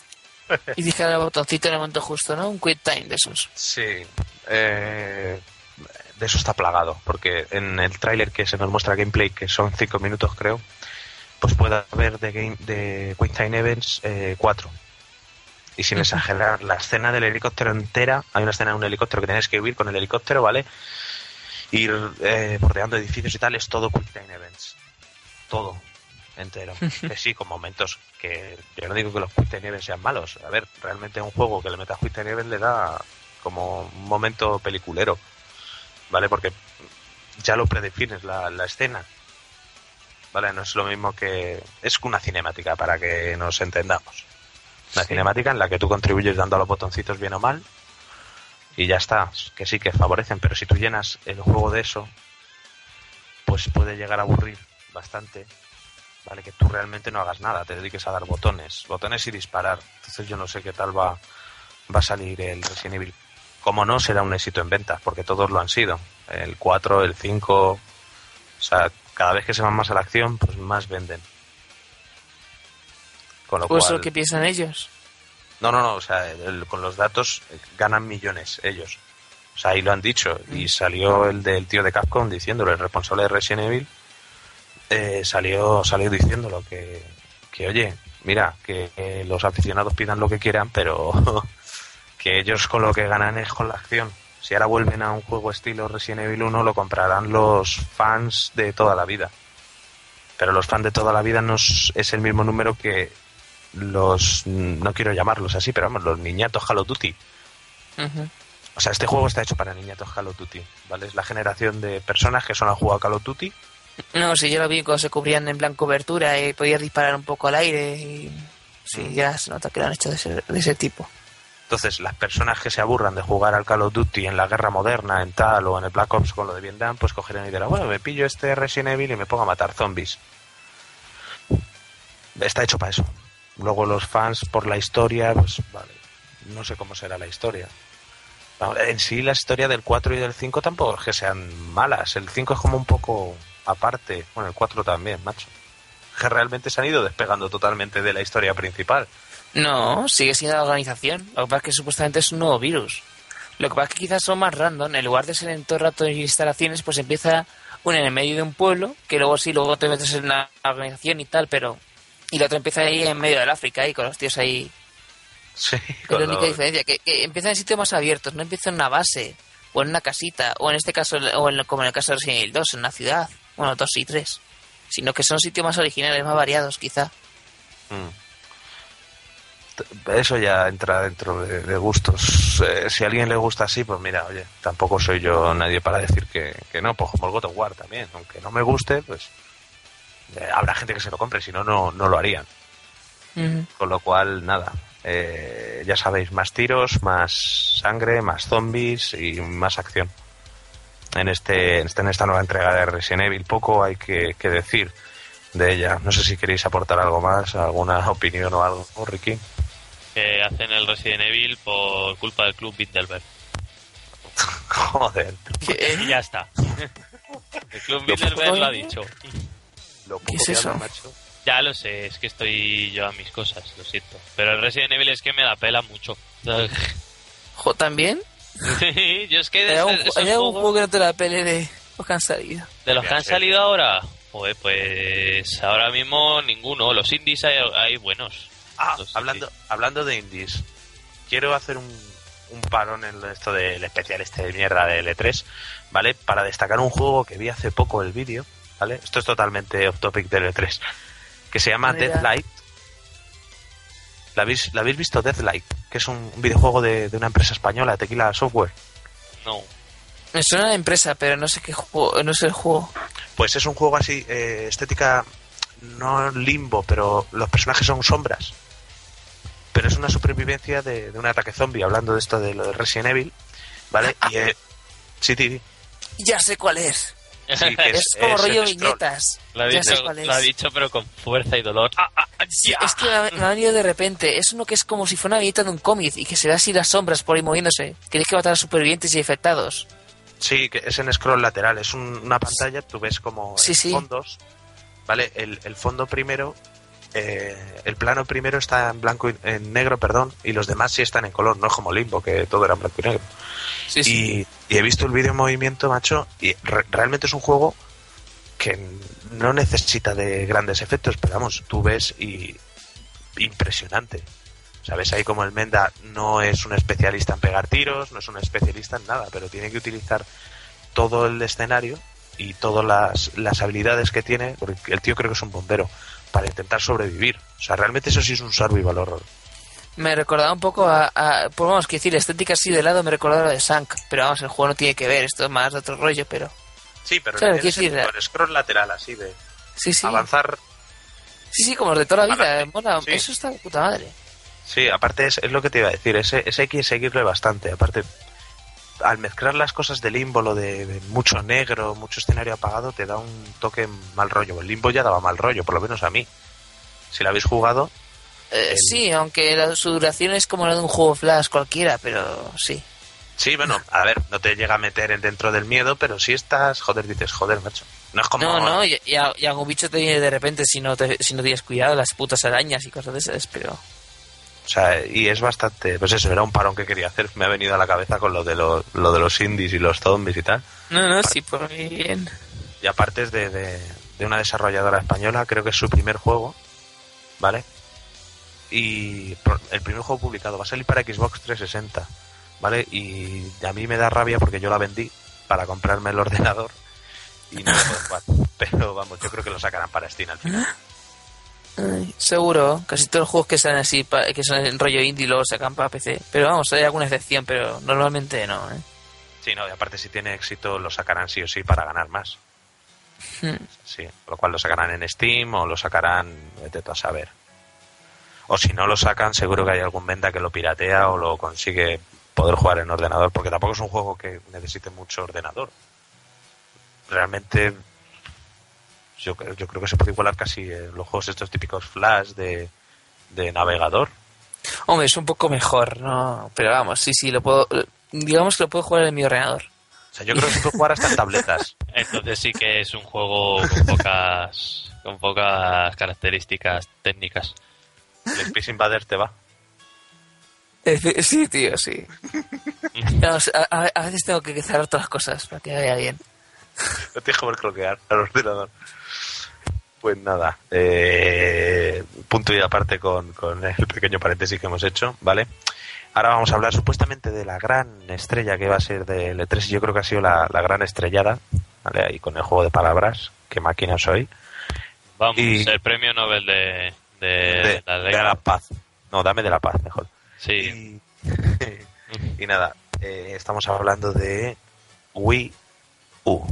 Y dije el botoncito en el momento justo, ¿no? Un quick time de esos. Sí. eh, de eso está plagado, porque en el tráiler que se nos muestra gameplay, que son 5 minutos creo, pues puede haber de, game, de Quick Time Events 4. y sin exagerar, la escena del helicóptero entera, hay una escena de un helicóptero que tienes que huir con el helicóptero, ¿vale? Ir eh, bordeando edificios y tal, es todo Quick Time Events. Todo entero. que sí, con momentos que yo no digo que los Quick Time Events sean malos. A ver, realmente un juego que le metas Quick Time Events le da como un momento peliculero, ¿vale? Porque ya lo predefines la, la escena. ¿Vale? No es lo mismo que... Es una cinemática, para que nos entendamos. Una cinemática en la que tú contribuyes dando a los botoncitos bien o mal y ya está, que sí que favorecen, pero si tú llenas el juego de eso, pues puede llegar a aburrir bastante, ¿vale? Que tú realmente no hagas nada, te dediques a dar botones, botones y disparar. Entonces yo no sé qué tal va, va a salir el Resident Evil. Como no, será un éxito en ventas, porque todos lo han sido. El 4, el 5, o sea, cada vez que se van más a la acción, pues más venden. Con lo Pues cual... lo que piensan ellos. No, no, no, o sea, el- con los datos eh, ganan millones ellos. O sea, ahí lo han dicho. Y salió el del tío de Capcom diciéndolo, el responsable de Resident Evil, eh, salió, salió diciéndolo, que, que oye, mira, que los aficionados pidan lo que quieran, pero que ellos con lo que ganan es con la acción. Si ahora vuelven a un juego estilo Resident Evil 1, lo comprarán los fans de toda la vida. Pero los fans de toda la vida no es, el mismo número que los, no quiero llamarlos así, pero vamos, los niñatos Call of Duty. Ujú. O sea, este juego está hecho para niñatos Call of Duty, ¿vale? Es la generación de personas que solo han jugado a Call of Duty. No, si yo lo vi cuando se cubrían en plan cobertura y podías disparar un poco al aire y... Sí, ya se nota que lo han hecho de ese, de ese tipo. Entonces, las personas que se aburran de jugar al Call of Duty en la guerra moderna, en tal, o en el Black Ops con lo de Vietnam, pues cogerán y dirán, bueno, me pillo este Resident Evil y me pongo a matar zombies. Está hecho para eso. Luego los fans por la historia, pues vale, no sé cómo será la historia. En sí la historia del 4 y del 5 tampoco es que sean malas. El 5 es como un poco aparte. Bueno, el 4 también, macho. Que realmente se han ido despegando totalmente de la historia principal. No, sigue siendo la organización. Lo que pasa es que supuestamente es un nuevo virus. Lo que pasa es que quizás son más random. En lugar de ser en todo el rato de instalaciones, pues empieza uno en el medio de un pueblo, que luego sí, luego te metes en una organización y tal, pero... Y la otra empieza ahí en medio del África, ahí con los tíos ahí Sí, Es con la única diferencia, que, que empiezan en sitios más abiertos, no empieza en una base, o en una casita, o en este caso, o en, como en el caso de Resident Evil 2, en una ciudad, bueno, 2 y 3, sino que son sitios más originales, más variados, quizá. Mm. Eso ya entra dentro de, de gustos. Eh, si a alguien le gusta así, pues mira, oye, tampoco soy yo nadie para decir que, que no, pues como el God of War también. Aunque no me guste, pues eh, habrá gente que se lo compre, si no, no, no lo harían. Con lo cual, nada, eh, ya sabéis, más tiros, más sangre, más zombies y más acción. En, este, en este- en esta nueva entrega de Resident Evil poco hay que, que decir de ella. No sé si queréis aportar algo más, alguna [laughs] opinión o algo, ¿no, Ricky. Que hacen el Resident Evil por culpa del club Bilderberg. [laughs] Joder, Y ya está. El club Bilderberg lo ha dicho. lo ¿Qué es que eso? macho. Ya lo sé, es que estoy yo a mis cosas, lo siento. Pero el Resident Evil es que me la pela mucho. [laughs] Jo, ¿También? Sí, [laughs] yo es que de, ¿Hay algún, hay algún juego que no te la pele de los que han salido? de los que han Sí. salido ahora, joder, pues ahora mismo ninguno. Los indies hay, hay buenos. Ah, hablando, hablando de indies, quiero hacer un, un parón en esto del especial este de mierda de L3, ¿vale? Para destacar un juego que vi hace poco el vídeo, ¿vale? Esto es totalmente off topic de L3, que se llama Mira. Deathlight. ¿La habéis, ¿La habéis visto? Deathlight, que es un, un videojuego de, de una empresa española, Tequila Software. No. Me suena la empresa, pero no sé qué juego, no sé el juego. Pues es un juego así, eh, estética no limbo, pero los personajes son sombras. Pero es una supervivencia de, de un ataque zombie, hablando de esto de lo de Resident Evil, ¿vale? Y eh, sí, sí, Ya sé cuál es. sí, que Es, es, como es rollo viñetas. Lo ha Ya dicho, sé cuál es. lo ha dicho pero con fuerza y dolor. Ah, ah, ah, Sí, es que me ha, venido de repente. Es uno que es como si fuera una viñeta de un cómic y que se ve así las sombras por ahí moviéndose. Tienes que matar a supervivientes y infectados. Sí, que es en scroll lateral, es un- una pantalla, tú ves como sí. fondos, ¿vale? El, el fondo primero, eh, el plano primero está en blanco y en negro, perdón, y los demás sí están en color, no es como Limbo, que todo era en blanco y negro. Sí, Y, y he visto el vídeo en movimiento, macho, y re- realmente es un juego que no necesita de grandes efectos, pero vamos, tú ves y impresionante. Sabes ahí como el Menda no es un especialista en pegar tiros, no es un especialista en nada, pero tiene que utilizar todo el escenario y todas las, las habilidades que tiene, porque el tío creo que es un bombero, para intentar sobrevivir. O sea, realmente eso sí es un survival horror. Me recordaba un poco a, a pues vamos, que decir, estética así de lado me recordaba a lo de Sank, pero vamos, el juego no tiene que ver, esto es más de otro rollo, pero Sí, pero Claro, en decir, el scroll lateral así de sí, sí. avanzar Sí, sí, como los de toda la vida, Adelante. mola, Sí. eso está de puta madre. Sí, aparte es, es lo que te iba a decir, ese, ese hay que seguirle bastante. Aparte, al mezclar las cosas de limbo, lo de, de mucho negro, mucho escenario apagado, te da un toque mal rollo. El limbo ya daba mal rollo, por lo menos a mí. Si lo habéis jugado, Eh, El- Sí, aunque la, su duración es como la de un juego flash cualquiera, pero sí. sí, bueno, a ver, no te llega a meter en dentro del miedo, pero si estás, joder, dices, joder, macho. No es como... No, no, y, y algún bicho te viene de repente si no, te, si no tienes cuidado, las putas arañas y cosas de esas, pero... O sea, y es bastante, pues eso, era un parón que quería hacer. Me ha venido a la cabeza con lo de, lo, lo de los indies y los zombies y tal. No, no, sí, por bien. Y aparte es de, de, de una desarrolladora española, creo que es su primer juego, ¿vale? Y el primer juego publicado va a salir para Xbox 360, ¿vale? Y a mí me da rabia porque yo la vendí para comprarme el ordenador y no lo puedo jugar. [laughs] Pero vamos, yo creo que lo sacarán para Steam al final. Ay, seguro, casi todos los juegos que salen así, pa- que son en rollo indie, luego sacan para PC. Pero vamos, hay alguna excepción, pero normalmente no, ¿eh? Sí, no, y aparte si tiene éxito lo sacarán sí o sí para ganar más. Hmm. Sí, lo cual lo sacarán en Steam o lo sacarán, vete tú a saber. O si no lo sacan, seguro que hay algún venta que lo piratea o lo consigue poder jugar en ordenador, porque tampoco es un juego que necesite mucho ordenador. Realmente, yo, creo- yo creo que se puede igualar casi en los juegos estos típicos flash de, de navegador. Hombre, es un poco mejor, ¿no? Pero vamos, sí, sí, lo puedo... Digamos que lo puedo jugar en mi ordenador. O sea, yo creo que se puede jugar hasta en tabletas. [laughs] Entonces sí que es un juego con pocas, con pocas características técnicas. El Space Invader te va. Eh, Sí, tío, sí. [laughs] Vamos, a, veces tengo que cerrar otras cosas para que vaya bien. No tienes que ver croquear al ordenador. Pues nada, eh, punto y aparte con, con el pequeño paréntesis que hemos hecho, ¿vale? Ahora vamos a hablar supuestamente de la gran estrella que va a ser del E3 y yo creo que ha sido la, la gran estrellada, ¿vale? Ahí con el juego de palabras, qué máquina soy. Vamos, Y- el premio Nobel de, de, de, la de ley. la paz. No, dame de la paz, mejor. Sí. Y, [laughs] y nada, eh, estamos hablando de Wii U.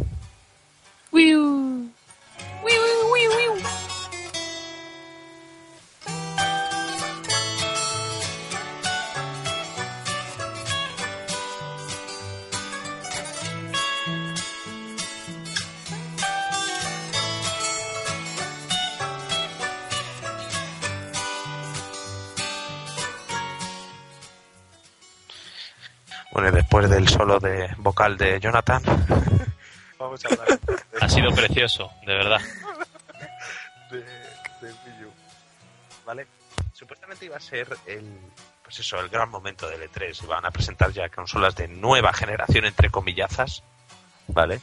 Bueno, después del solo de vocal de Jonathan, vamos a hablar [laughs] Ha sido precioso, de verdad. de, de Wii U. ¿Vale? Supuestamente iba a ser el, pues eso, el gran momento del E3. Iban a presentar ya consolas de nueva generación, entre comillazas, ¿vale?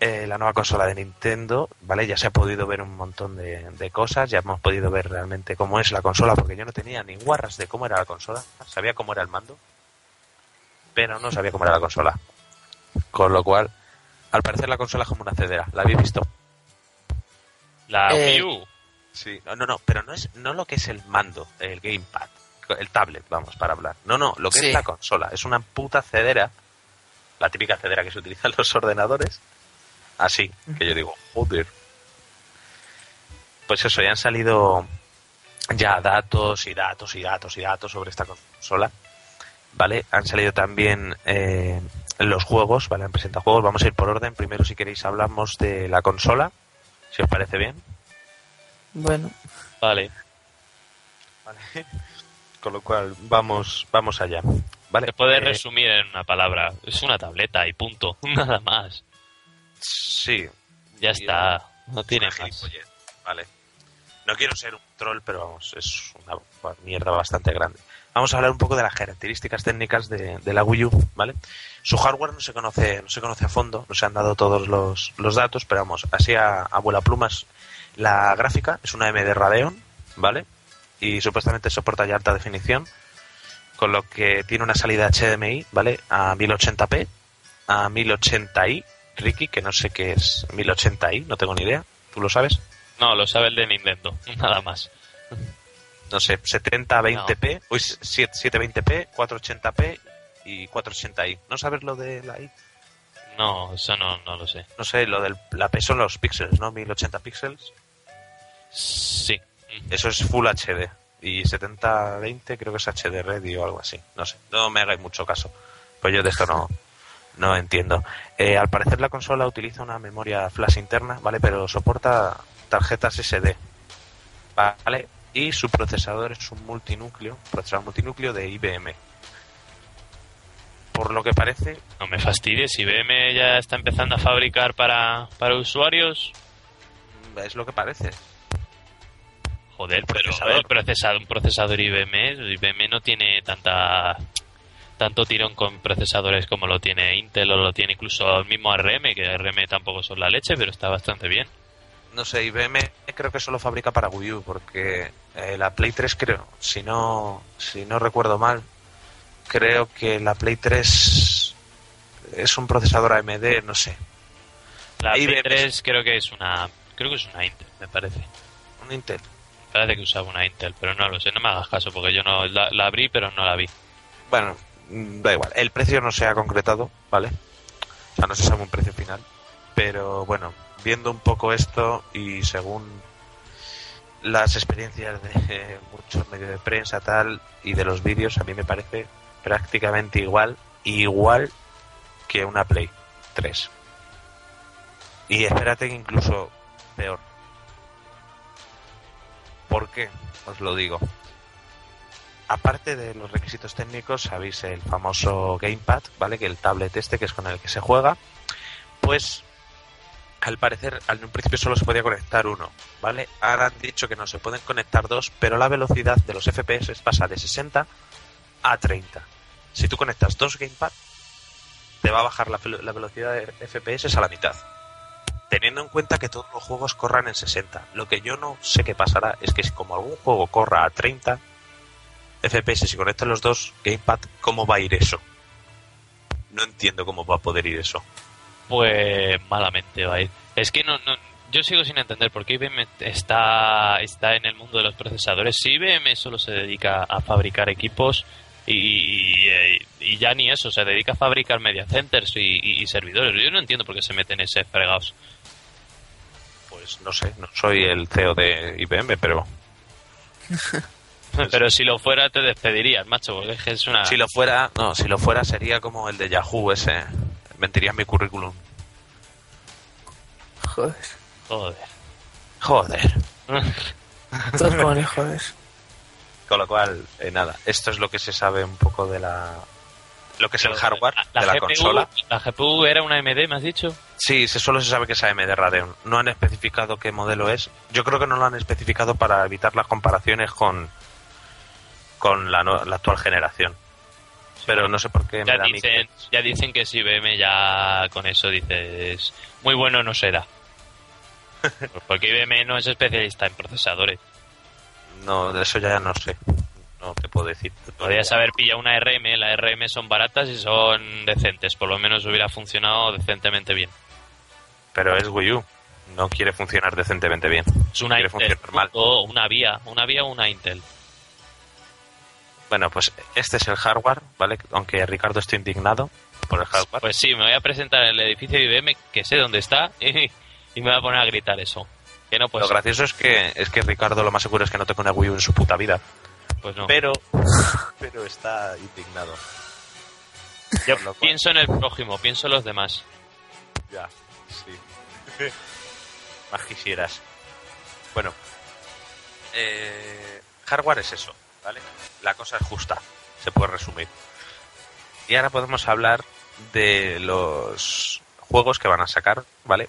Eh, la nueva consola de Nintendo, ¿vale? Ya se ha podido ver un montón de, de cosas, ya hemos podido ver realmente cómo es la consola, porque yo no tenía ni guarras de cómo era la consola, sabía cómo era el mando, pero no sabía cómo era la consola. Con lo cual, al parecer la consola es como una cedera, ¿la habéis visto? La Eh, Wii U. Sí, no, no, no, pero no es no lo que es el mando, el gamepad, el tablet, vamos, para hablar. No, no, lo que Sí. es la consola. Es una puta cedera, la típica cedera que se utiliza en los ordenadores. Así, que yo digo, joder. Pues eso, ya han salido ya datos y datos y datos y datos sobre esta consola. ¿Vale? Han salido también eh, los juegos, ¿vale? Han presentado juegos. Vamos a ir por orden. Primero, si queréis, hablamos de la consola, si os parece bien. Bueno, Vale. Vale. [laughs] Con lo cual, vamos, vamos allá. Vale. Se puede eh, resumir en una palabra. Es una tableta y punto. [laughs] Nada más. Sí. Ya Y está. No tiene más. gilipollez, Vale. No quiero ser un troll, pero vamos, es una mierda bastante grande. Vamos a hablar un poco de las características técnicas de, de la Wii U, ¿vale? Su hardware no se conoce, no se conoce a fondo, no se han dado todos los, los datos, pero vamos, así a, a vuela plumas. La gráfica es una AMD Radeon, ¿vale? Y supuestamente soporta ya alta definición, con lo que tiene una salida HDMI, ¿vale? A 1080p, a 1080i, Ricky, que no sé qué es 1080i, no tengo ni idea, ¿tú lo sabes? No, lo sabe el de Nintendo. [laughs] Nada más. No sé, 70 20p, uy, 7- 720p, 480p y 480i. ¿No sabes lo de la i? No, eso no, no lo sé. No sé, lo del la P son los píxeles, ¿no? 1080 píxeles. Sí. Eso es Full HD. Y 70-20 creo que es HD Ready o algo así. No sé, no me hagáis mucho caso. Pues yo de esto no, no entiendo. Eh, al parecer la consola utiliza una memoria flash interna, ¿vale? Pero soporta tarjetas SD. ¿Vale? Y su procesador es un multinúcleo, procesador multinúcleo de IBM. Por lo que parece, No me fastidies. IBM ya está empezando a fabricar para, para usuarios. es lo que parece. Joder, pero Procesador. el procesador, un procesador IBM, IBM no tiene tanta tanto tirón con procesadores como lo tiene Intel o lo tiene incluso el mismo ARM, que ARM tampoco son la leche, pero está bastante bien. No sé, IBM creo que solo fabrica para Wii U, porque eh, la Play 3 creo, si no, si no recuerdo mal, creo que la Play 3 es un procesador AMD, no sé, La IBM. Play 3 creo que es una creo que es una Intel, me parece. un Intel. Me parece que usaba una Intel, pero no lo sé, no me hagas caso porque yo no la, la abrí, pero no la vi. Bueno, mm, da igual, el precio no se ha concretado, ¿vale? O sea, no se sabe un precio final, pero bueno, viendo un poco esto y según las experiencias de muchos medios de prensa tal y de los vídeos, a mí me parece prácticamente igual, igual que una Play 3. Y espérate que incluso peor. ¿Por qué? Os lo digo. Aparte de los requisitos técnicos, sabéis el famoso gamepad, ¿vale? Que el tablet este, que es con el que se juega, pues al parecer al un principio solo se podía conectar uno, ¿vale? Ahora han dicho que no se pueden conectar dos, pero la velocidad de los FPS pasa de 60 a 30. Si tú conectas dos gamepad, te va a bajar la, velocidad de FPS a la mitad. teniendo en cuenta que todos los juegos corran en 60. Lo que yo no sé qué pasará es que si como algún juego corra a 30 FPS si conectan los dos gamepad, ¿cómo va a ir eso? No entiendo cómo va a poder ir eso. Pues malamente va a ir. Es que no, no, yo sigo sin entender por qué IBM está, está en el mundo de los procesadores. Si IBM solo se dedica a fabricar equipos y, y- y ya ni eso, se dedica a fabricar media centers y, servidores. Yo no entiendo por qué se meten ese fregados. Pues no sé, no soy el CEO de IBM, pero [laughs] Pero si lo fuera te despedirías, macho, porque es que es una... si lo fuera, no, si lo fuera sería como el de Yahoo ese. Mentiría en mi currículum. Joder. Joder. Joder. [laughs] Todos con el joder. Con lo cual, eh, nada, esto es lo que se sabe un poco de la... Lo que es el hardware la, de la GPU, consola. La GPU era una AMD, me has dicho. Sí, se, solo se sabe que es AMD Radeon. No han especificado qué modelo es. Yo creo que no lo han especificado para evitar las comparaciones con con la, no- la actual generación. Pero no sé por qué me Ya da dicen, ya dicen que si IBM ya con eso dices muy bueno no será. [laughs] Porque IBM no es especialista en procesadores. No, de eso ya no sé. No te puedo decir. Podrías haber pillado una RM, las RM son baratas y son decentes, por lo menos hubiera funcionado decentemente bien. Pero es Wii U. No quiere funcionar decentemente bien. Es una quiere Intel, funcionar mal. o una vía, una vía o una Intel. Bueno, pues este es el hardware, ¿vale? Aunque Ricardo esté indignado por el hardware. Pues sí, me voy a presentar en el edificio de IBM, que sé dónde está, [laughs] y, y me voy a poner a gritar eso. Que no, pues, lo gracioso es que es que Ricardo lo más seguro es que no toque una Wii U en su puta vida. pues no. Pero [laughs] pero está indignado. Yo cual- pienso en el prójimo, pienso en los demás. Ya, sí. [laughs] Más quisieras. Bueno, eh, hardware es eso, ¿vale? La cosa es justa, se puede resumir. Y ahora podemos hablar de los juegos que van a sacar, ¿vale?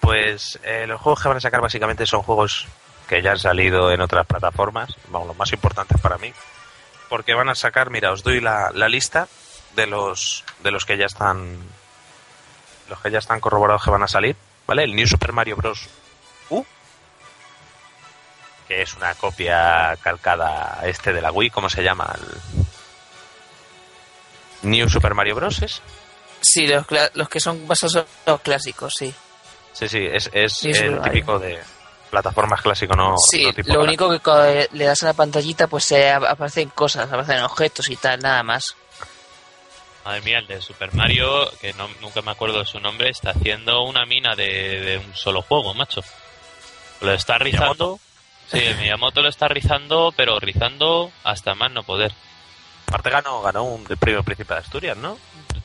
Pues eh, los juegos que van a sacar básicamente son juegos que ya han salido en otras plataformas, vamos, los más importantes para mí, porque van a sacar, mira, os doy la, la lista de los de los que ya están los que ya están corroborados que van a salir, ¿vale? El New Super Mario Bros. Que es una copia calcada este de la Wii, ¿cómo se llama? El New Super Mario Bros. ¿es? Sí, los, los que son basados en los clásicos, sí. Sí, sí, es, es el típico de plataformas clásico, no, sí, no tipo lo único que cuando le das a la pantallita, pues se ap- aparecen cosas, aparecen objetos y tal, nada más. Madre mía, el de Super Mario, que no, nunca me acuerdo de su nombre, está haciendo una mina de, de un solo juego, macho. Lo está rizando. Sí, el Miyamoto lo está rizando, pero rizando hasta más no poder. Aparte ganó, ganó un, el premio Príncipe de Asturias, ¿no?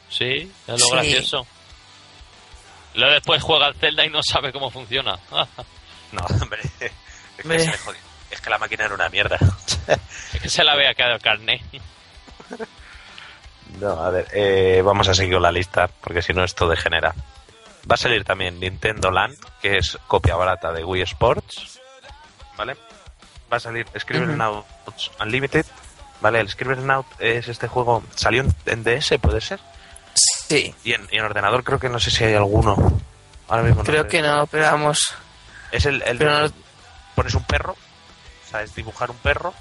Sí, es lo Sí. gracioso. Luego después juega al Zelda y no sabe cómo funciona. [laughs] No, hombre, es que, se le jodió. Es que la máquina era una mierda. [laughs] es que se la había quedado carne. No, a ver, eh, vamos a seguir con la lista, porque si no esto degenera. Va a salir también Nintendo Land, que es copia barata de Wii Sports, ¿vale? Va a salir Scribblenauts Unlimited, ¿vale? El Scribblenaut es este juego, salió en, DS, puede ser, Sí, y en, y en ordenador creo que no sé si hay alguno. Ahora mismo no creo que no, pero vamos. Es el, el pero no- pones un perro, sabes dibujar un perro,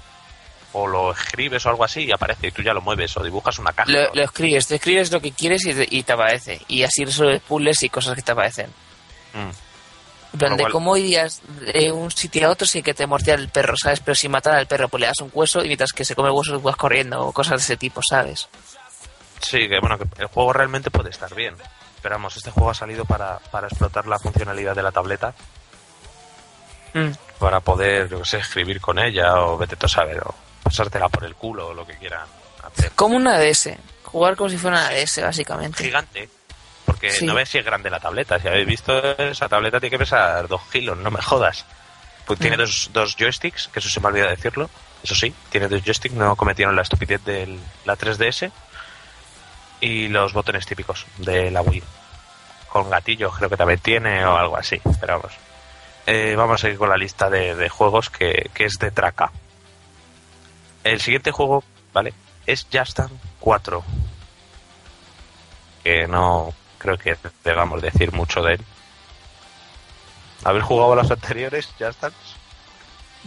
o lo escribes o algo así y aparece y tú ya lo mueves, o dibujas una caja. Lo, lo escribes, te escribes lo que quieres y te, y te aparece. Y así resuelves puzzles y cosas que te aparecen. Mm. En plan, Lo de cual- cómo irías de un sitio a otro sin que te mordiera el perro, ¿sabes? Pero si matara al perro, pues le das un hueso y mientras que se come el hueso vas corriendo o cosas de ese tipo, ¿sabes? Sí, que bueno, que el juego realmente puede estar bien. Pero vamos, este juego ha salido para, para explotar la funcionalidad de la tableta, Mm. para poder, yo qué sé, escribir con ella, o vete tú a saber, o pasártela por el culo, o lo que quieran hacer. Como una DS. Jugar como si fuera una DS, básicamente. Gigante, porque Sí. no ves si es grande la tableta. Si habéis visto, esa tableta tiene que pesar dos kilos, no me jodas. Pues tiene Mm. dos, dos joysticks, que eso se me olvida decirlo. Eso sí, tiene dos joysticks, no cometieron la estupidez de la 3DS. Y los botones típicos de la Wii. Con gatillos creo que también tiene o algo así, pero vamos. Eh, vamos a seguir con la lista de, de juegos que, que es de traca. El siguiente juego, ¿vale? Es Just Dance 4. Que no, creo que debamos decir mucho de él. ¿Habéis jugado a los anteriores? ¿Ya están?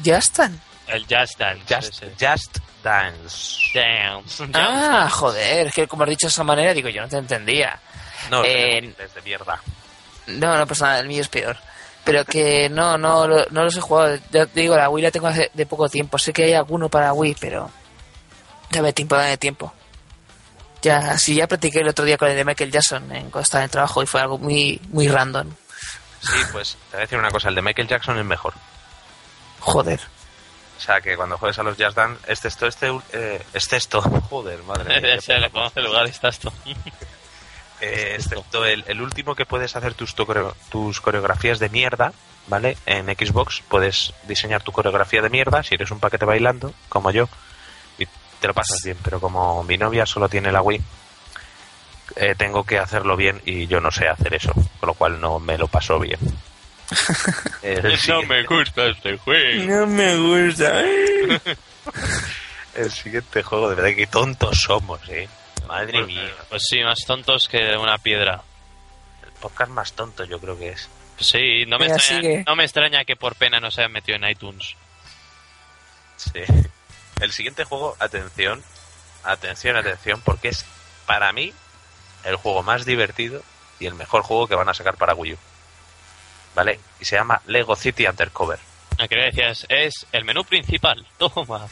Ya están. El Just Dance. Just, ese. Just Dance. Dance. Ah, joder, es que como has dicho de esa manera, digo, yo no te entendía. No, Eh, es de mierda. No, no pasa nada, el mío es peor. Pero que no, no, lo- no los he jugado. Ya te digo, la Wii la tengo hace de poco tiempo. Sé que hay alguno para Wii, pero. Dame tiempo, dame tiempo. Ya, sí, ya practiqué el otro día con el de Michael Jackson en, cuando estaba en el trabajo y fue algo muy, muy random. Sí, pues te voy a decir una cosa, el de Michael Jackson es mejor. Joder. O sea, que cuando juegues a los Just Dance, este esto, este, eh, este esto, joder, madre mía. [laughs] Ese le conoce el lugar está esto. [laughs] Eh, excepto el, el último que puedes hacer tus, tu tus coreografías de mierda, ¿vale? En Xbox puedes diseñar tu coreografía de mierda si eres un paquete bailando, como yo, te lo pasas bien, pero como mi novia solo tiene la Wii, eh, tengo que hacerlo bien y yo no sé hacer eso, con lo cual no me lo paso bien. [laughs] El No me gusta este juego. No me gusta. [laughs] El siguiente juego, de verdad que tontos somos, ¿eh? Madre mía. Pues sí, más tontos que una piedra. El podcast más tonto yo creo que es. Pues sí, no me, extraña, no me extraña que por pena no se hayan metido en iTunes. Sí. El siguiente juego, atención, atención, atención, porque es para mí el juego más divertido y el mejor juego que van a sacar para Wii U. ¿Vale? Y se llama Lego City Undercover. Lo que decías es el menú principal. [laughs] Toma.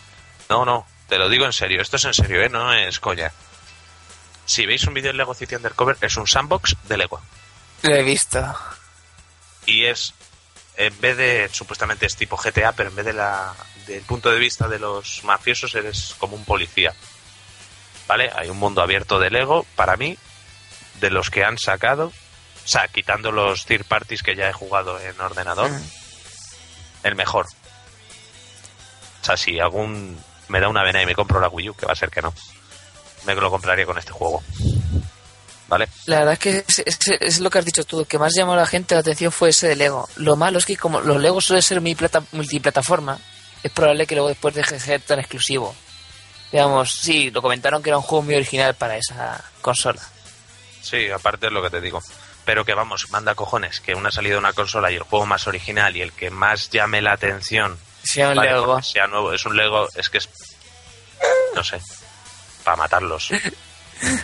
No, no, te lo digo en serio, esto es en serio, ¿eh? No es coña. Si veis un vídeo de Lego City Undercover, es un sandbox de Lego. Lo he visto. y es en vez de supuestamente es tipo GTA pero en vez de la del punto de vista de los mafiosos eres como un policía. Vale hay un mundo abierto de Lego para mí de los que han sacado o sea quitando los third parties que ya he jugado en ordenador el mejor. O sea si algún me da una vena y me compro la Wii U que va a ser que no me lo compraría con este juego. Vale La verdad es que es, es- es lo que has dicho tú. Que más llamó a la gente la atención fue ese de Lego. Lo malo es que como los Legos suelen ser multiplata- multiplataforma, es probable que luego después deje de ser tan exclusivo. Digamos, sí, lo comentaron que era un juego muy original para esa consola. Sí, aparte es lo que te digo. Pero que vamos, manda cojones, que una salida de una consola y el juego más original y el que más llame la atención Se llama vale, Lego. sea nuevo, es un Lego, es que es. No sé, para matarlos.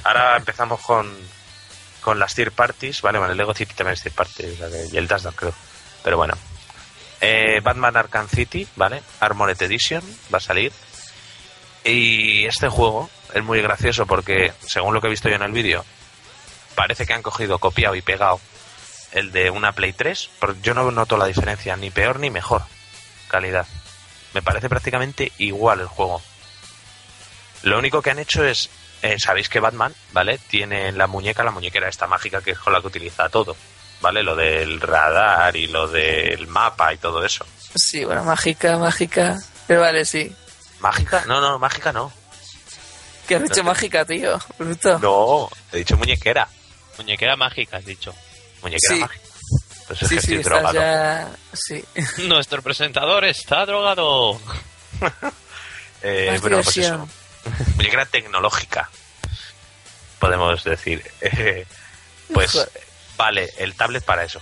Ahora empezamos con, con las tier parties, vale, bueno, el Lego también es tier sea que- y el Dash Dance, creo. Pero bueno. Eh, Batman Arkham City, ¿vale? Armored Edition va a salir. Y este juego es muy gracioso porque, según lo que he visto yo en el vídeo, parece que han cogido, copiado y pegado el de una Play 3, pero yo no noto la diferencia, ni peor ni mejor calidad. Me parece prácticamente igual el juego. Lo único que han hecho es, eh, sabéis que Batman, ¿vale? Tiene en la muñeca la muñequera esta mágica que es con la que utiliza todo, ¿vale? Lo del radar y lo del mapa y todo eso. Sí, bueno, mágica, mágica. Pero vale, sí. ¿Mágica? No, no, mágica no. ¿Qué has No sé. mágica, tío? Bruto. No, he dicho muñequera. Muñequera mágica, has dicho. Muñequera Sí. mágica. Pues es sí, que sí, estoy drogado. ya... Sí. [laughs] Nuestro presentador está drogado. [laughs] Eh, bueno, pues eso. Muñequera tecnológica. Podemos decir. [laughs] Eh, pues Joder. Vale, el tablet para eso.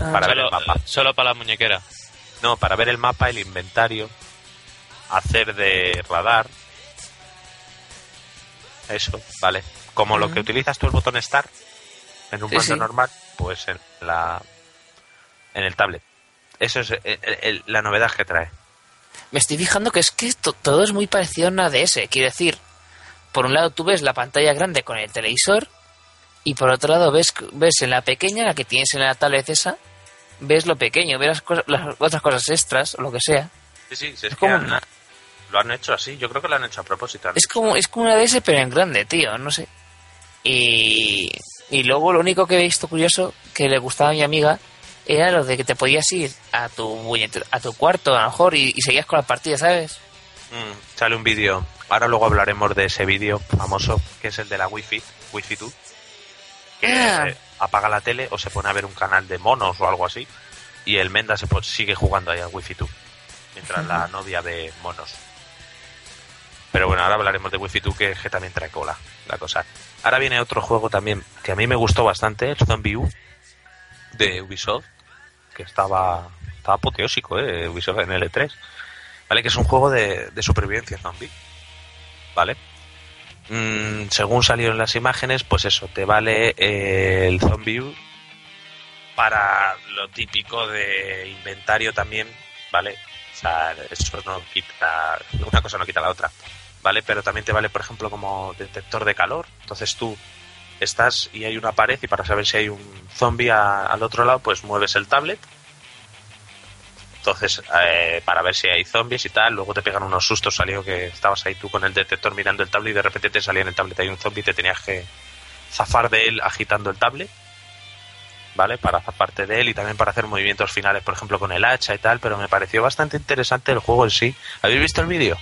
Ah, Para ver Solo, el mapa. solo para la muñequera. No, para ver el mapa, el inventario, hacer de radar. Eso, vale. Como lo que utilizas tú el botón Start en un Sí, mando sí. normal, pues en la en el tablet. Eso es el- el- la novedad que trae. Me estoy fijando que es que to- todo es muy parecido a una DS. Quiero decir, por un lado tú ves la pantalla grande con el televisor y por otro lado ves, ves en la pequeña, la que tienes en la tablet esa, ves lo pequeño, ves las, cosas- las otras cosas extras o lo que sea. Sí, sí, sí, es como han- una- lo han hecho así. Yo creo que lo han hecho a propósito. Es como, es como una DS pero en grande, tío, no sé. Y, y luego lo único que he visto curioso que le gustaba a mi amiga era lo de que te podías ir a tu a tu cuarto a lo mejor y, y seguías con la partida, ¿sabes? Mm, sale un vídeo. Ahora luego hablaremos de ese vídeo famoso, que es el de la Wi-Fi, Wi-Fi 2. Apaga la tele o se pone a ver un canal de monos o algo así. Y el Menda se sigue jugando ahí al Wi-Fi 2. Mientras la novia ve monos. Pero bueno, ahora hablaremos de Wi-Fi 2 que, que también trae cola la cosa. Ahora viene otro juego también que a mí me gustó bastante, el Zombie U de Ubisoft, que estaba, estaba apoteósico, ¿eh? Ubisoft en L3. ¿Vale? Que es un juego de, de supervivencia zombie. ¿Vale? Mm, según salieron las imágenes, pues eso, te vale eh, el Zombie para lo típico de inventario también, ¿vale? O sea, eso no quita, una cosa no quita la otra, ¿vale? Pero también te vale, por ejemplo, como detector de calor. Entonces tú estás y hay una pared y para saber si hay un zombie al otro lado, pues mueves el tablet. Entonces, eh, para ver si hay zombies y tal, luego te pegan unos sustos, salió que estabas ahí tú con el detector mirando el tablet y de repente te salía en el tablet hay un zombie y te tenías que zafar de él agitando el tablet. ¿vale? Para zafarte de él y también para hacer movimientos finales, por ejemplo, con el hacha y tal, pero me pareció bastante interesante el juego en sí. ¿Habéis visto el vídeo?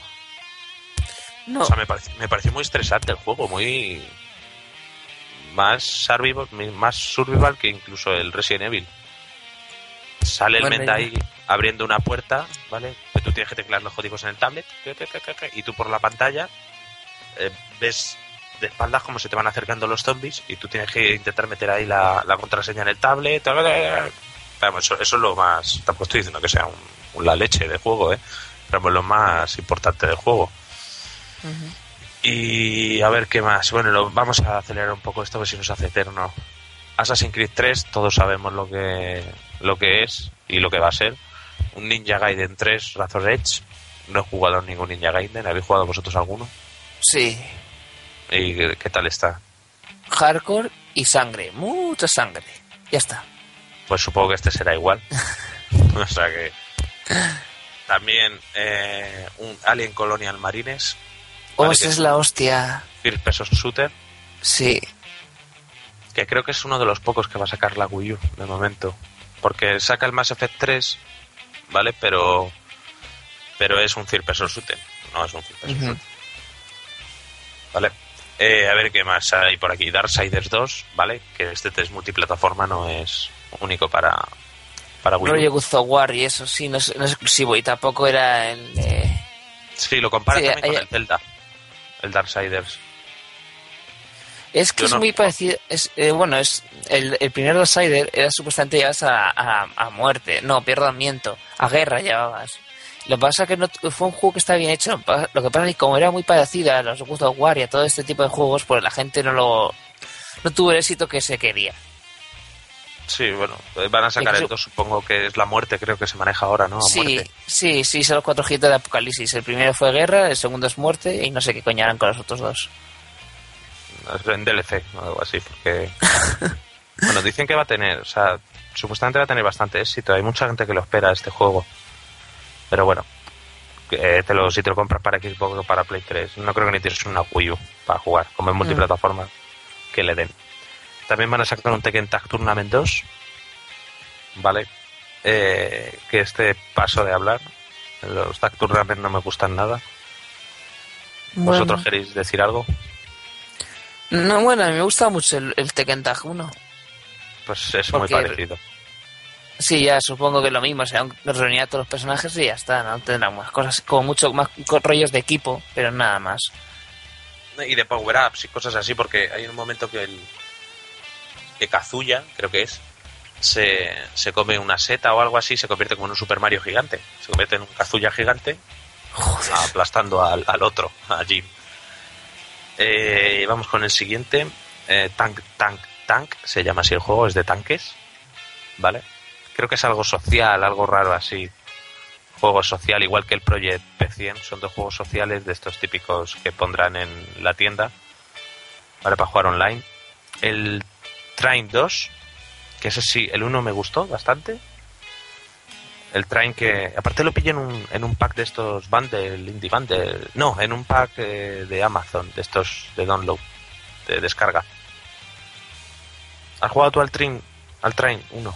No, O sea, me pareció, me pareció muy estresante el juego, muy... Más survival, más survival que incluso el Resident Evil. Sale el ya. ahí abriendo una puerta, ¿vale? Que tú tienes que teclear los códigos en el tablet y tú por la pantalla eh, ves de espaldas cómo se te van acercando los zombies y tú tienes que intentar meter ahí la, la contraseña en el tablet. Vamos, eso, eso es lo más... Tampoco estoy diciendo que sea un, un la leche del juego, ¿eh? Pero es lo más importante del juego. Y a ver qué más. Bueno, lo, vamos a acelerar un poco esto, que si nos hace eterno. Assassin's Creed 3, todos sabemos lo que, lo que es y lo que va a ser. Un Ninja Gaiden 3 Razor Edge. No he jugado a ningún Ninja Gaiden. ¿Habéis jugado vosotros alguno? sí. ¿Y qué, qué tal está? Hardcore y sangre. Mucha sangre. Ya está. Pues supongo que este será igual. [laughs] o sea que. También eh, un Alien Colonial Marines. Oh, Vale, esa que es la hostia. First Person Shooter. Sí. que creo que es uno de los pocos que va a sacar la Wii U de momento. Porque saca el Mass Effect 3, ¿vale? Pero pero es un third person shooter, no es un third person shooter, ¿vale? Eh, a ver qué más hay por aquí. Darksiders 2, ¿vale? Que este test multiplataforma no es único para, para Wii U. Of War y eso, sí, no es, no es exclusivo. Y tampoco era el. eh, Sí, lo compara Sí, también hay- con el Zelda, el Darksiders. Es que Yo es no- muy parecido. Es, eh, bueno, es el, el primer Outsider era supuestamente llevas a, a, a muerte. No, miento. A guerra llevabas. Lo que pasa es que no, fue un juego que está bien hecho. Lo que pasa- es que como era muy parecido a los God of War y a todo este tipo de juegos, pues la gente no lo. No tuvo el éxito que se quería. Sí, bueno, van a sacar el 2, supongo que es la muerte, creo que se maneja ahora, ¿no? A Sí, muerte. sí, sí, son los cuatro giros de Apocalipsis. El primero fue guerra, el segundo es muerte y no sé qué coño harán con los otros dos. En DLC o algo así, porque... [laughs] bueno, dicen que va a tener, o sea, supuestamente va a tener bastante éxito. Hay mucha gente que lo espera este juego. Pero bueno, eh, te lo, si te lo compras para Xbox o para Play 3, no creo que necesites una Wii U para jugar, como en multiplataforma, que le den. También van a sacar un Tekken Tag Tournament 2, ¿vale? Eh, que este paso de hablar, los Tag Tournament no me gustan nada. ¿Vosotros queréis decir algo? No, bueno, a mí me gusta mucho el, el Tekken Tag 1. Pues es Porque- muy parecido. Sí, ya supongo que lo mismo, o sea, reunir a todos los personajes y ya está, ¿no? Tendrán más cosas, como mucho más rollos de equipo, pero nada más. y de power-ups y cosas así, porque hay un momento que el que Kazuya, creo que es, se, se come una seta o algo así, se convierte como en un Super Mario gigante. Se convierte en un Kazuya gigante, aplastando al, al otro, a Jim. Eh, vamos con el siguiente. Eh, tank, Tank, Tank, se llama así el juego, es de tanques, ¿vale? Creo que es algo social, algo raro así. Juego social, igual que el Project P100, son dos juegos sociales de estos típicos que pondrán en la tienda, ¿vale? Para jugar online. El Train 2, que ese sí, el 1 me gustó bastante. El Train que, aparte lo pillé en un, en un pack de estos bundle, indie bundle, no, en un pack eh, de Amazon, de estos de download, de descarga. ¿Has jugado tú al Train, al Train 1?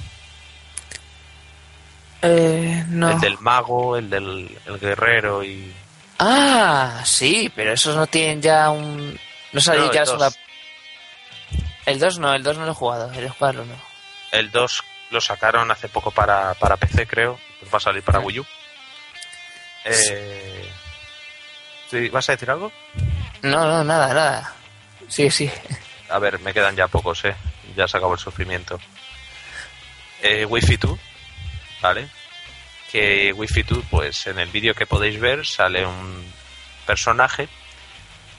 Eh, no. El del mago, el del el guerrero y... Ah, sí, pero esos no tienen ya un... No sabía No, el ya. El 2 no, el 2 no lo he jugado, el jugarlo no. El 2 lo sacaron hace poco para, para PC, creo. Pues va a salir para. Wii U. Eh, Sí, ¿Vas a decir algo? No, no, nada, nada. Sí, sí. A ver, me quedan ya pocos, ¿eh? Ya se acabó el sufrimiento. Eh, Wi-Fi 2, ¿vale? Que Wi-Fi 2, pues en el vídeo que podéis ver sale un personaje,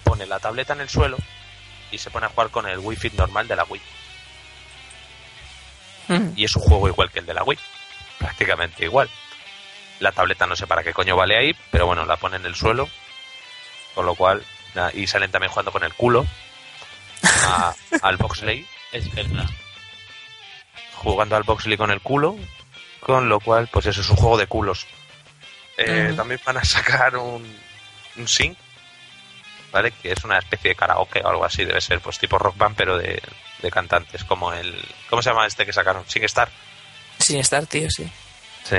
pone la tableta en el suelo y se pone a jugar con el Wi-Fi normal de la Wii. Mm. Y es un juego igual que el de la Wii, prácticamente igual. La tableta no sé para qué coño vale ahí, pero bueno, la pone en el suelo, con lo cual, y salen también jugando con el culo a- [laughs] al Boxley, Es verdad. jugando al Boxley con el culo, con lo cual, pues eso es un juego de culos. Eh. También van a sacar un, un sync, ¿vale? Que es una especie de karaoke o algo así, debe ser, pues tipo rock band, pero de, de cantantes, como el... ¿Cómo se llama este que sacaron? SingStar. Sin estar, tío, sí. Sí,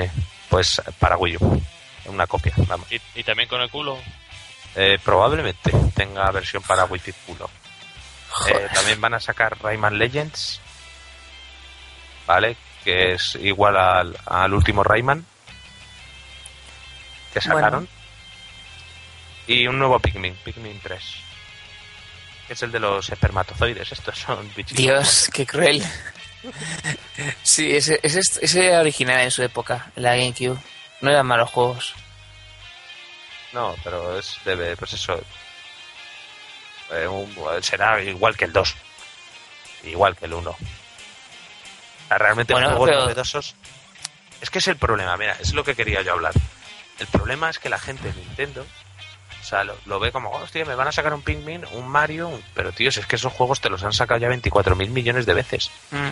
pues para Wii U. Una copia, vamos. ¿Y, y también con el culo? Eh, probablemente tenga versión para Wi-Fi culo. Eh, también van a sacar Rayman Legends, ¿vale? Que es igual al, al último Rayman que sacaron. Y un nuevo Pikmin, Pikmin 3. Que es el de los espermatozoides. Estos son bichitos. Dios, qué cruel. Sí, ese, ese, ese era original en su época, en la GameCube. No eran malos juegos. No, pero es debe, pues eso. eh, un- será igual que el 2. Igual que el 1. Realmente Bueno, juegos pero- novedosos. Es que es el problema, mira, es lo que quería yo hablar. El problema es que la gente de Nintendo, o sea, lo, lo ve como, hostia, me van a sacar un Pikmin, un Mario, un-". pero tío, si es que esos juegos te los han sacado ya 24 mil millones de veces. Mm.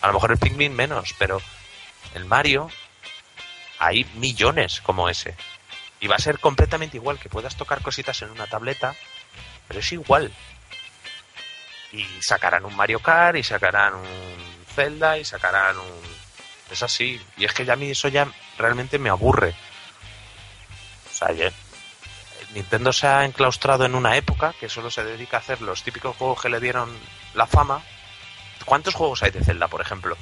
A lo mejor el Pikmin menos, pero el Mario hay millones como ese. Y va a ser completamente igual, que puedas tocar cositas en una tableta, pero es igual. Y sacarán un Mario Kart, y sacarán un Zelda, y sacarán un... Es así. Y es que ya a mí eso ya realmente me aburre. O sea, ya- Nintendo se ha enclaustrado en una época que solo se dedica a hacer los típicos juegos que le dieron la fama. ¿Cuántos juegos hay de Zelda, por ejemplo?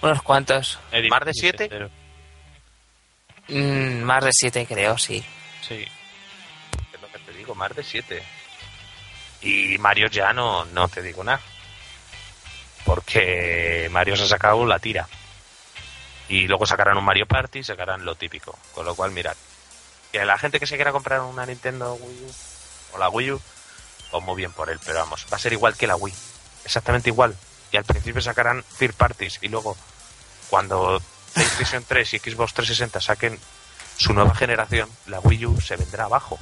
Unos cuantos. ¿Más de siete? Mm, más de siete, creo, sí. Sí. Es lo que te digo, más de siete. Y Mario ya no, no te digo nada. Porque Mario se ha sacado la tira. Y luego sacarán un Mario Party, sacarán lo típico. Con lo cual, mirad. Que la gente que se quiera comprar una Nintendo Wii U o la Wii U, pues muy bien por él, pero vamos, va a ser igual que la Wii. Exactamente igual. Y al principio sacarán third parties y luego cuando PlayStation 3 y Xbox 360 saquen su nueva generación, la Wii U se vendrá abajo.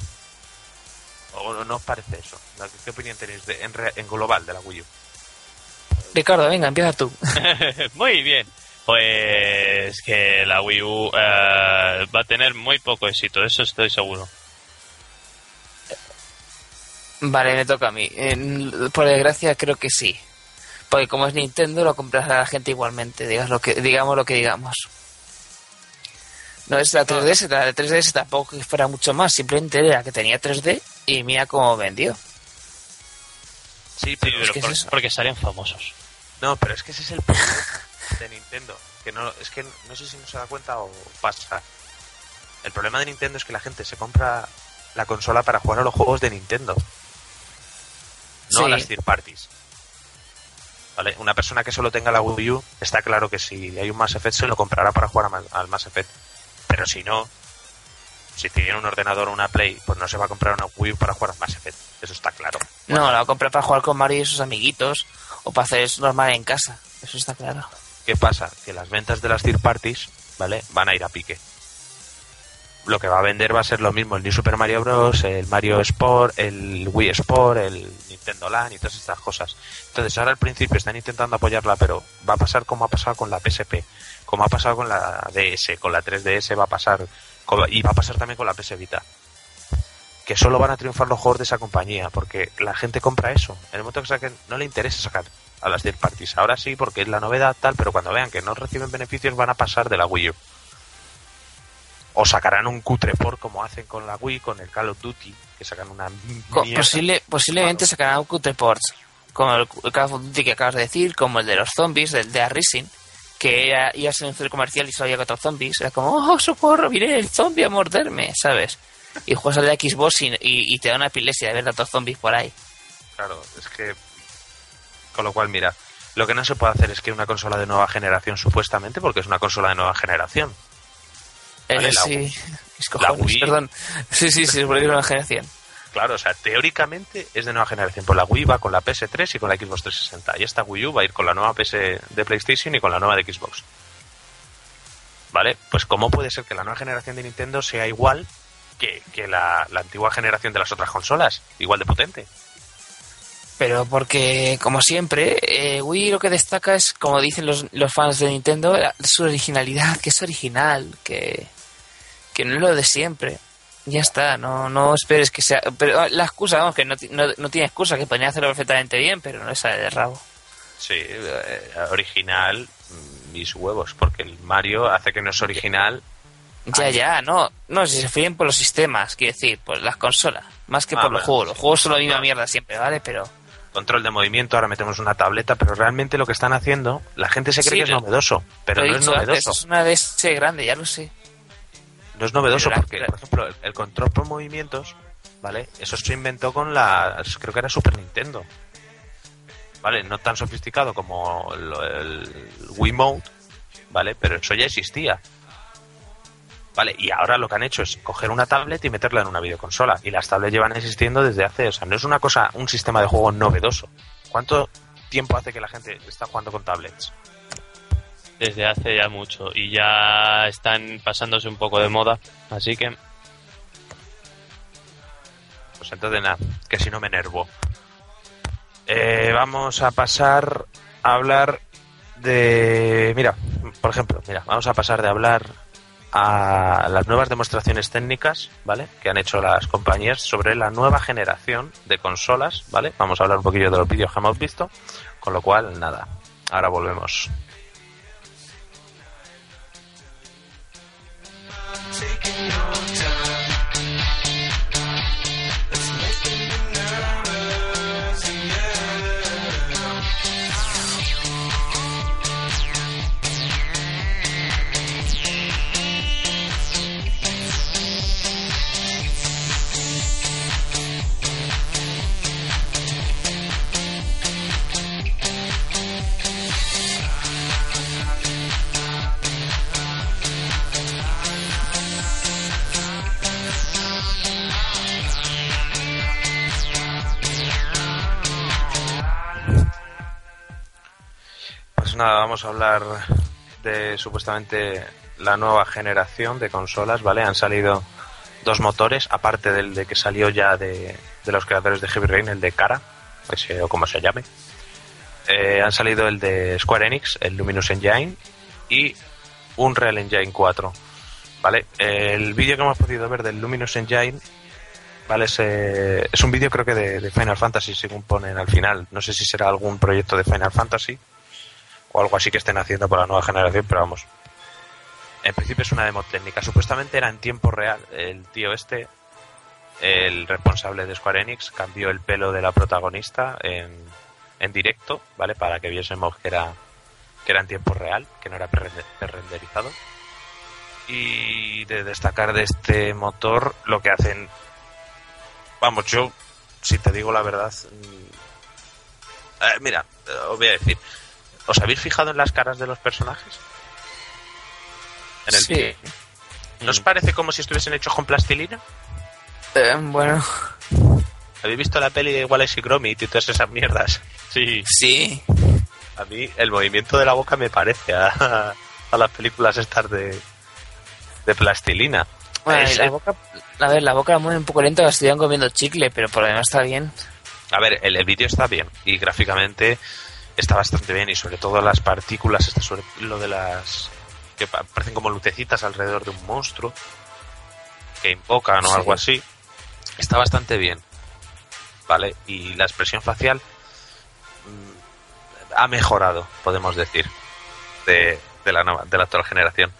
¿O no, no os parece eso? ¿Qué opinión tenéis de, en, re- en global de la Wii U? Ricardo, venga, empieza tú. [laughs] muy bien. Pues que la Wii U eh, va a tener muy poco éxito, eso estoy seguro. Vale, me toca a mí. En- por desgracia, creo que sí. Porque como es Nintendo, lo comprará la gente igualmente, digas lo que, digamos lo que digamos. No es la 3DS, la de 3DS tampoco que fuera mucho más, simplemente era que tenía 3D y mira cómo vendió. Sí, pero pero que es por- porque salían famosos. No, pero es que ese es el problema [laughs] de Nintendo. Que no, es que no sé si no se da cuenta o pasa. El problema de Nintendo es que la gente se compra la consola para jugar a los juegos de Nintendo. No a las third parties. ¿Vale? Una persona que solo tenga la Wii U, está claro que si hay un Mass Effect se lo comprará para jugar a al Mass Effect. Pero si no, si tiene un ordenador o una Play, pues no se va a comprar una Wii U para jugar al Mass Effect. Eso está claro. No, la va a comprar para jugar con Mario y sus amiguitos o para hacer eso normal en casa. Eso está claro. ¿Qué pasa? Que las ventas de las third parties, ¿vale? Van a ir a pique. Lo que va a vender va a ser lo mismo, el New Super Mario Bros., el Mario Sport, el Wii Sport, el Nintendo Land y todas estas cosas. Entonces ahora al principio están intentando apoyarla, pero va a pasar como ha pasado con la PSP, como ha pasado con la DS, con la 3DS va a pasar, y va a pasar también con la PS Vita. Que solo van a triunfar los juegos de esa compañía, porque la gente compra eso. En el momento que saquen, no le interesa sacar a las third parties. Ahora sí, porque es la novedad tal, pero cuando vean que no reciben beneficios van a pasar de la Wii U. O sacarán un cutre por como hacen con la Wii, con el Call of Duty, que sacan una mierda. posible, posiblemente sacarán un Cut Reports, como el, el Call of Duty que acabas de decir, como el de los zombies, del de Racing, que era, iba a ser un centro comercial y solo había cuatro zombies. Era como, oh, socorro, viene el zombie a morderme, ¿sabes? y juegas al de Xbox y, y- y te da una epilepsia de ver tantos zombies por ahí. Claro, es que. Con lo cual, mira, lo que no se puede hacer es que una consola de nueva generación, supuestamente, porque es una consola de nueva generación. Vale, Eh, la sí, mis [laughs] cojones, Wii. perdón. Sí, sí, sí, es es una generación. Claro, o sea, teóricamente es de nueva generación. Pues la Wii va con la PS3 y con la Xbox 360. Y esta Wii U va a ir con la nueva PS de PlayStation y con la nueva de Xbox. ¿Vale? Pues ¿cómo puede ser que la nueva generación de Nintendo sea igual que, que la, la antigua generación de las otras consolas? Igual de potente. Pero porque, como siempre, eh, Wii lo que destaca es, como dicen los, los fans de Nintendo, la- su originalidad, que es original, que, que no es lo de siempre. Ya está, no, no esperes que sea... Pero la excusa, vamos, que no, no, no tiene excusa, que podrían hacerlo perfectamente bien, pero no sale de rabo. Sí, eh, original, mm, mis huevos, porque el Mario hace que no es original. Ya, Ay. ya, no, no, si se fíen por los sistemas, quiero decir, por las consolas, más que Ah, por los juegos. Los juegos son la misma mierda siempre, ¿vale? Pero... Control de movimiento, ahora metemos una tableta, pero realmente lo que están haciendo, la gente se cree Sí, que es novedoso, pero no es dicho novedoso. es una DS grande, ya lo sé. No es novedoso Pero porque, la- por ejemplo, el, el control por movimientos, ¿vale? Eso se inventó con la, creo que era Super Nintendo. ¿Vale? No tan sofisticado como el, el Wiimote, ¿vale? Pero eso ya existía. ¿Vale? Y ahora lo que han hecho es coger una tablet y meterla en una videoconsola. Y las tablets llevan existiendo desde hace, o sea, no es una cosa, un sistema de juego novedoso. ¿Cuánto tiempo hace que la gente está jugando con tablets? Desde hace ya mucho. Y ya están pasándose un poco de moda. Así que Pues entonces nada, que si no me enervo. Eh, vamos a pasar a hablar de... Mira, por ejemplo, mira, vamos a pasar de hablar a las nuevas demostraciones técnicas, ¿vale? Que han hecho las compañías sobre la nueva generación de consolas, ¿vale? Vamos a hablar un poquillo de los vídeos que hemos visto, con lo cual, nada, ahora volvemos. Nada, vamos a hablar de supuestamente la nueva generación de consolas, ¿vale? Han salido dos motores, aparte del de que salió ya de, de los creadores de Heavy Rain, el de Cara, sé, o como se llame. Eh, han salido el de Square Enix, el Luminous Engine, y un Real Engine 4. ¿Vale? El vídeo que hemos podido ver del Luminous Engine, ¿vale? Es, es un vídeo creo que de, de Final Fantasy, según ponen al final. No sé si será algún proyecto de Final Fantasy o algo así que estén haciendo para la nueva generación, pero vamos. En principio es una demo técnica. Supuestamente era en tiempo real. El tío este, el responsable de Square Enix, cambió el pelo de la protagonista en, en directo, ¿vale? Para que viésemos que era, que era en tiempo real, que no era pre- pre-renderizado. Y de destacar de este motor, lo que hacen. Vamos, yo, si te digo la verdad. mm, eh, mira, eh, os voy a decir. ¿Os habéis fijado en las caras de los personajes? En el Sí. ¿No os parece como si estuviesen hechos con plastilina? Eh, bueno, ¿Habéis visto la peli de Wallace y Gromit y todas esas mierdas? sí. sí. A mí el movimiento de la boca me parece a, a las películas estas de, de plastilina. Bueno, Es- y la boca, a ver, la boca la mueve un poco lento, la estuvieron comiendo chicle, pero por lo demás está bien. A ver, el, el vídeo está bien y gráficamente está bastante bien y sobre todo las partículas, sobre lo de las que pa- parecen como lucecitas alrededor de un monstruo que invocan o Sí. algo así, está bastante bien, ¿vale? Y la expresión facial mm, ha mejorado, podemos decir, de, de la nueva, de la actual generación,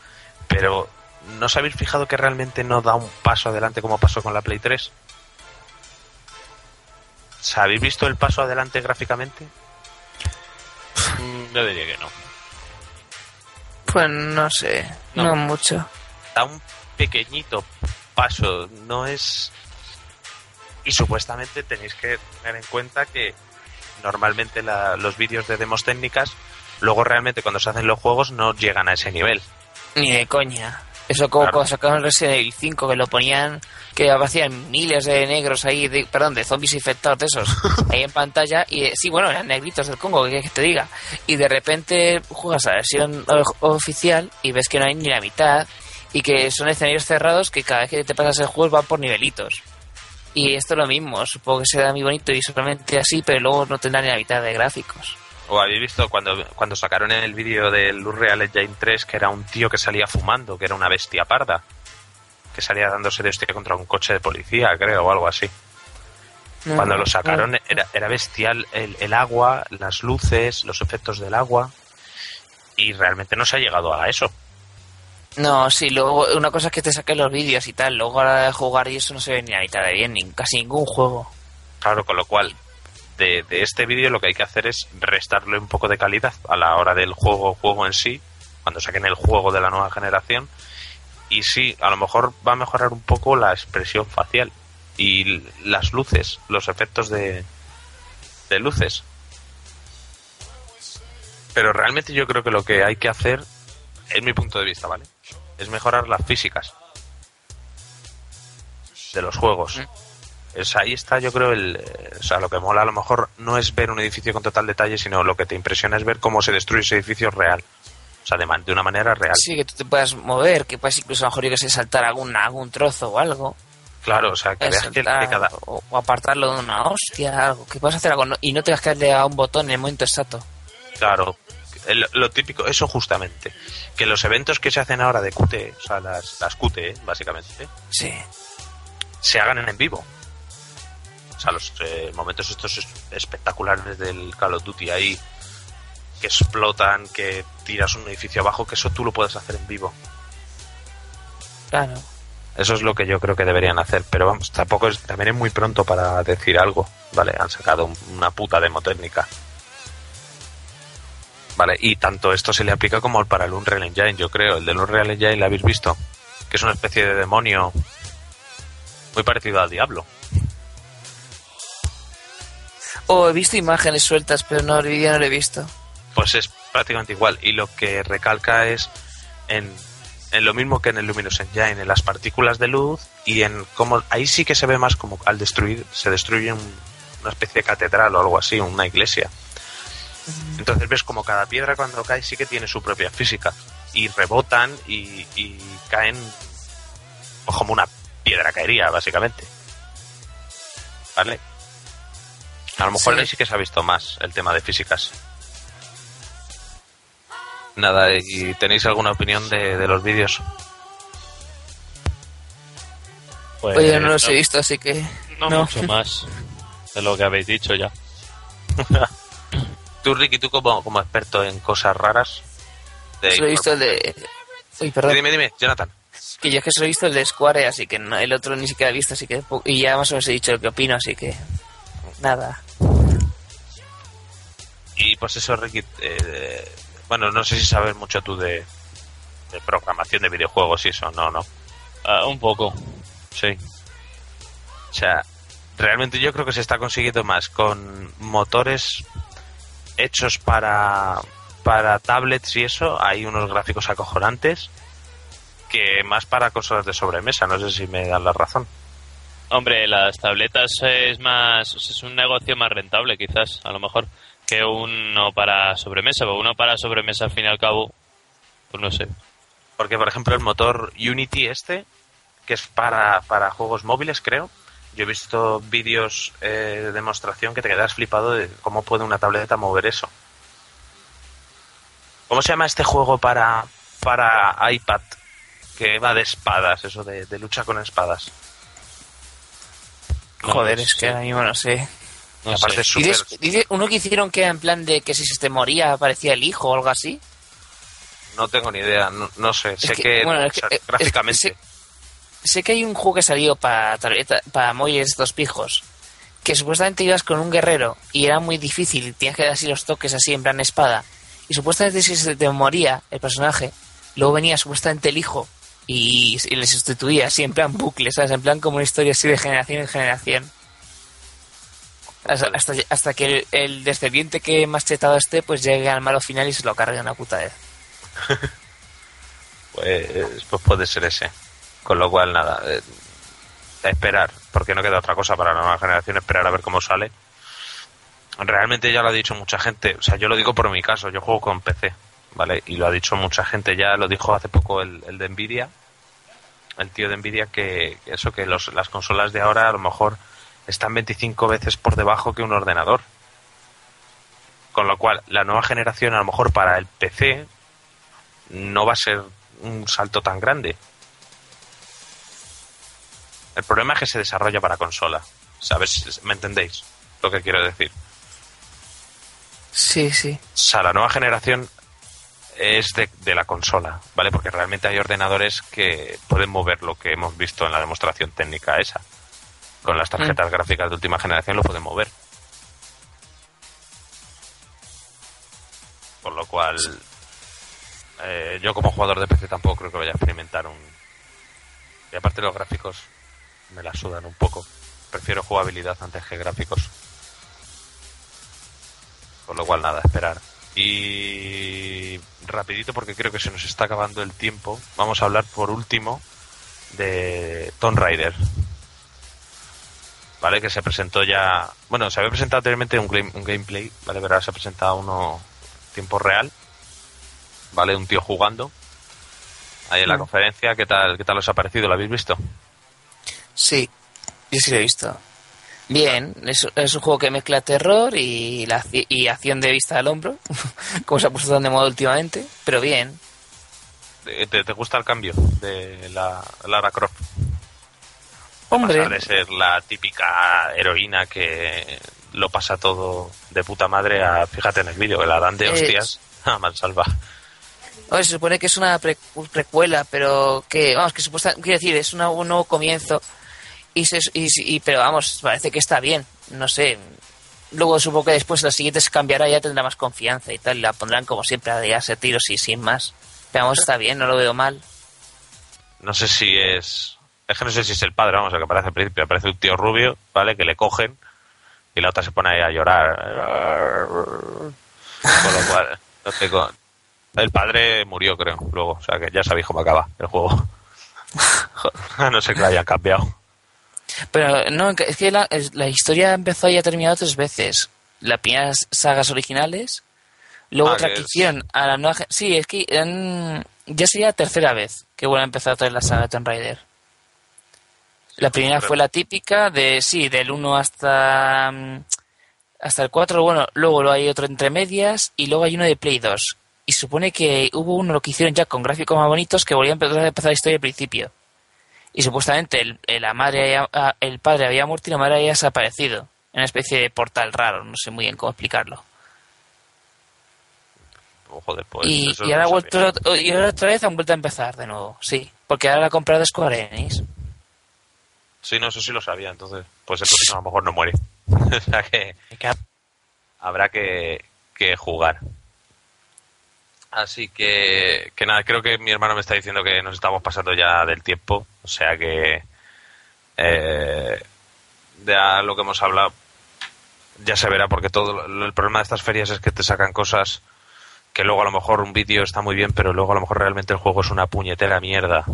pero ¿no os habéis fijado que realmente no da un paso adelante como pasó con la Play 3? ¿Habéis visto el paso adelante gráficamente? Mm, Yo diría que no. Pues no sé, No. no, mucho. Da un pequeñito paso, no es... Y supuestamente tenéis que tener en cuenta que normalmente la- los vídeos de demos técnicas, luego realmente cuando se hacen los juegos no llegan a ese nivel. Ni de coña. Eso como Claro. cuando sacaron Resident Evil 5, que lo ponían, que aparecían miles de negros ahí, de, perdón, de zombies infectados de esos, [laughs] ahí en pantalla, y eh, sí, bueno, eran negritos del Congo, que, que te diga. Y de repente juegas a la versión oficial y ves que no hay ni la mitad, y que son escenarios cerrados que cada vez que te pasas el juego van por nivelitos. Y esto es lo mismo, supongo que será muy bonito y solamente así, pero luego no tendrá ni la mitad de gráficos. ¿O habéis visto cuando, cuando sacaron el vídeo del Unreal Engine 3 que era un tío que salía fumando, que era una bestia parda? Que salía dándose de hostia contra un coche de policía, creo, o algo así. Cuando lo sacaron era, era bestial el, el agua, las luces, los efectos del agua. Y realmente no se ha llegado a eso. No, sí, luego una cosa es que te saquen los vídeos y tal, luego a la hora de jugar y eso no se ve ni a mitad de bien, ni casi ningún juego. Claro, con lo cual, de, este vídeo lo que hay que hacer es restarle un poco de calidad a la hora del juego, juego en sí, cuando saquen el juego de la nueva generación. Y sí, a lo mejor va a mejorar un poco la expresión facial y las luces, los efectos de, de luces. Pero realmente yo creo que lo que hay que hacer, en mi punto de vista, ¿vale? Es mejorar las físicas de los juegos. Es, ahí está, yo creo, el, eh, o sea, lo que mola a lo mejor no es ver un edificio con total detalle, sino lo que te impresiona es ver cómo se destruye ese edificio real. O sea, de, de una manera real. Sí, que tú te puedas mover, que puedas incluso a lo mejor yo que sé, saltar algún, algún trozo o algo. Claro, o sea, que veas que, cada... o, o apartarlo de una hostia, algo. Que puedas hacer algo no- y no tengas que darle a un botón en el momento exacto. Claro, el- lo típico, eso justamente. Que los eventos que se hacen ahora de QTE, o sea, las, las QTE, básicamente, Sí. se hagan en vivo. O sea, los eh, momentos estos es- espectaculares del Call of Duty ahí, que explotan, que tiras un edificio abajo, que eso tú lo puedes hacer en vivo. Claro. Eso es lo que yo creo que deberían hacer, pero vamos, tampoco es, también es muy pronto para decir algo, ¿vale? Han sacado un- una puta demo técnica. Vale, y tanto esto se le aplica como para el Unreal Engine, yo creo. El del Unreal Engine lo habéis visto, que es una especie de demonio muy parecido al diablo. O he visto imágenes sueltas, pero no, el vídeo no lo he visto. Pues es prácticamente igual. Y lo que recalca es en, en lo mismo que en el Luminous Engine, en las partículas de luz y en cómo. Ahí sí que se ve más como al destruir, se destruye un- una especie de catedral o algo así, una iglesia. Entonces ves como cada piedra cuando cae sí que tiene su propia física. Y rebotan y, y caen pues como una piedra caería, básicamente. ¿Vale? A lo mejor Sí. ahí sí que se ha visto más el tema de físicas. Nada, ¿y tenéis alguna opinión de, de los vídeos? Pues, Oye, no los he visto, así que. no no. mucho más de lo que habéis dicho ya. [laughs] Tú, Ricky, tú como, como experto en cosas raras. de- Solo he visto el de. Uy, perdón. Dime, dime, Jonathan. Que yo es que solo he visto el de Square, así que no- el otro ni siquiera he visto, así que. Y ya más o menos he dicho lo que opino, así que. Nada. Y pues eso, Ricky, eh, bueno, no sé si sabes mucho tú de, de programación de videojuegos y eso, no, no. Ah, un poco. Sí. O sea, realmente yo creo que se está consiguiendo más con motores hechos para, para tablets y eso. Hay unos gráficos acojonantes que más para consolas de sobremesa. No sé si me dan la razón. Hombre, las tabletas es más es un negocio más rentable quizás, a lo mejor, que uno para sobremesa, pero uno para sobremesa al fin y al cabo, pues no sé. Porque, por ejemplo, el motor Unity este, que es para, para juegos móviles, creo. Yo he visto vídeos eh, de demostración que te quedas flipado de cómo puede una tableta mover eso. ¿Cómo se llama este juego para, para iPad? Que va de espadas, eso de, de lucha con espadas. Joder, pues, es que ahora mismo no sé. No aparte sé. Dices, uno que hicieron que en plan de que si se te moría aparecía el hijo o algo así. No tengo ni idea, no, no sé. sé que, que, bueno, es o sea, que, gráficamente... es- sé- Sé que hay un juego que salió para tableta, para móviles estos pijos, que supuestamente ibas con un guerrero y era muy difícil, tenías que dar así los toques así en plan espada. Y supuestamente si se te moría el personaje, luego venía supuestamente el hijo y, y le sustituía así en plan bucle, ¿sabes? En plan como una historia así de generación en generación. Hasta, hasta, hasta que el, el descendiente que más chetado esté, pues llegue al malo final y se lo cargue una puta vez. [laughs] Pues, pues puede ser ese. Con lo cual, nada, eh, a esperar, porque no queda otra cosa para la nueva generación, esperar a ver cómo sale. Realmente ya lo ha dicho mucha gente, o sea, yo lo digo por mi caso, yo juego con PC, ¿vale? Y lo ha dicho mucha gente, ya lo dijo hace poco el, el de Nvidia, el tío de Nvidia, que, que eso, que los, las consolas de ahora a lo mejor están 25 veces por debajo que un ordenador. Con lo cual, la nueva generación a lo mejor para el PC no va a ser un salto tan grande. El problema es que se desarrolla para consola. ¿Sabes? ¿Me entendéis lo que quiero decir? Sí, sí. O sea, la nueva generación es de, de la consola, ¿vale? Porque realmente hay ordenadores que pueden mover lo que hemos visto en la demostración técnica esa. Con las tarjetas gráficas de última generación lo pueden mover. Por lo cual, eh, yo como jugador de PC tampoco creo que vaya a experimentar un... Y aparte los gráficos me la sudan un poco. Prefiero jugabilidad antes que gráficos. Por lo cual nada, esperar. Y rapidito porque creo que se nos está acabando el tiempo. Vamos a hablar por último de Tomb Raider. ¿Vale? Que se presentó ya... Bueno, se había presentado anteriormente un, game- un gameplay, ¿vale? Pero ahora se ha presentado uno en tiempo real. ¿Vale? Un tío jugando. Ahí en la Mm. conferencia. ¿Qué tal, ¿Qué tal os ha parecido? ¿Lo habéis visto? Sí, yo sí lo he visto. Bien, es, es un juego que mezcla terror y, la, y acción de vista al hombro, [laughs] como se ha puesto tan de moda últimamente, pero bien. ¿Te, te- te gusta el cambio de la Lara Croft? Hombre, Pasar de ser la típica heroína que lo pasa todo de puta madre a, fíjate en el vídeo, que la dan de Es- hostias a mansalva. Oye, se supone que es una pre- precuela, pero que, vamos, que supuestamente, quiero decir, es una- un nuevo comienzo. Y, se, y, y- pero vamos, parece que está bien, no sé. Luego supongo que después las siguientes cambiará, ya tendrá más confianza y tal, y la pondrán como siempre a darse tiros y sin más. Pero vamos, está bien, no lo veo mal. No sé si es... Es que no sé si es el padre, vamos, el que aparece al principio. Aparece un tío rubio, ¿vale? Que le cogen y la otra se pone ahí a llorar. Con lo cual, no tengo... El padre murió, creo, luego. O sea que ya sabéis cómo acaba el juego. [laughs] No sé que lo hayan cambiado. Pero no, es que la, la historia empezó y ha terminado tres veces. Las primeras sagas originales, luego Ah, otra que hicieron a la nueva... Sí, es que ya sería la tercera vez que vuelve a empezar otra vez la saga de Tomb Raider. La primera fue la típica de, sí, del 1 hasta, mm, hasta el 4, bueno, luego hay otro entre medias y luego hay uno de Play 2. Y supone que hubo uno lo que hicieron ya con gráficos más bonitos que volvían a empezar, a empezar la historia al principio. Y supuestamente el, el- la madre había- el padre había muerto y la madre había desaparecido. En una especie de portal raro, no sé muy bien cómo explicarlo. Oh, joder, pues y, y ahora, vuelto, y ahora otra vez han vuelto a empezar de nuevo, sí. Porque ahora la ha comprado Square Enix. Sí, no, eso sí lo sabía, entonces. Pues entonces a lo mejor no muere. [laughs] o sea que habrá que, que jugar. Así que, que nada, creo que mi hermano me está diciendo que nos estamos pasando ya del tiempo. O sea que eh, de a lo que hemos hablado ya se verá, porque todo el problema de estas ferias es que te sacan cosas que luego a lo mejor un vídeo está muy bien, pero luego a lo mejor realmente el juego es una puñetera mierda.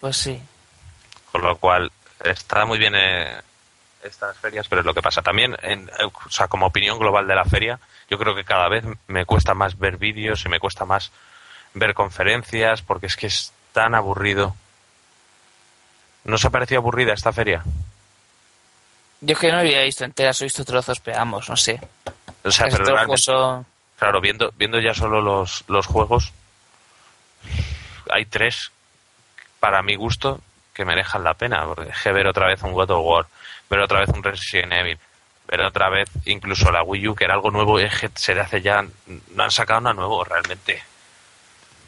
Pues sí. Con lo cual, está muy bien eh, estas ferias, pero es lo que pasa. También, en, o sea, como opinión global de la feria, yo creo que cada vez me cuesta más ver vídeos y me cuesta más ver conferencias, porque es que es tan aburrido. ¿No os ha parecido aburrida esta feria? Yo es que no había visto enteras, he visto trozos, pero vamos, no sé. O sea, pero realmente- son- claro, viendo, viendo ya solo los, los juegos, hay tres, para mi gusto, que me dejan la pena. Porque es que ver otra vez un God of War, ver otra vez un Resident Evil, ver otra vez incluso la Wii U, que era algo nuevo, es que se le hace ya. No han sacado nada nuevo realmente.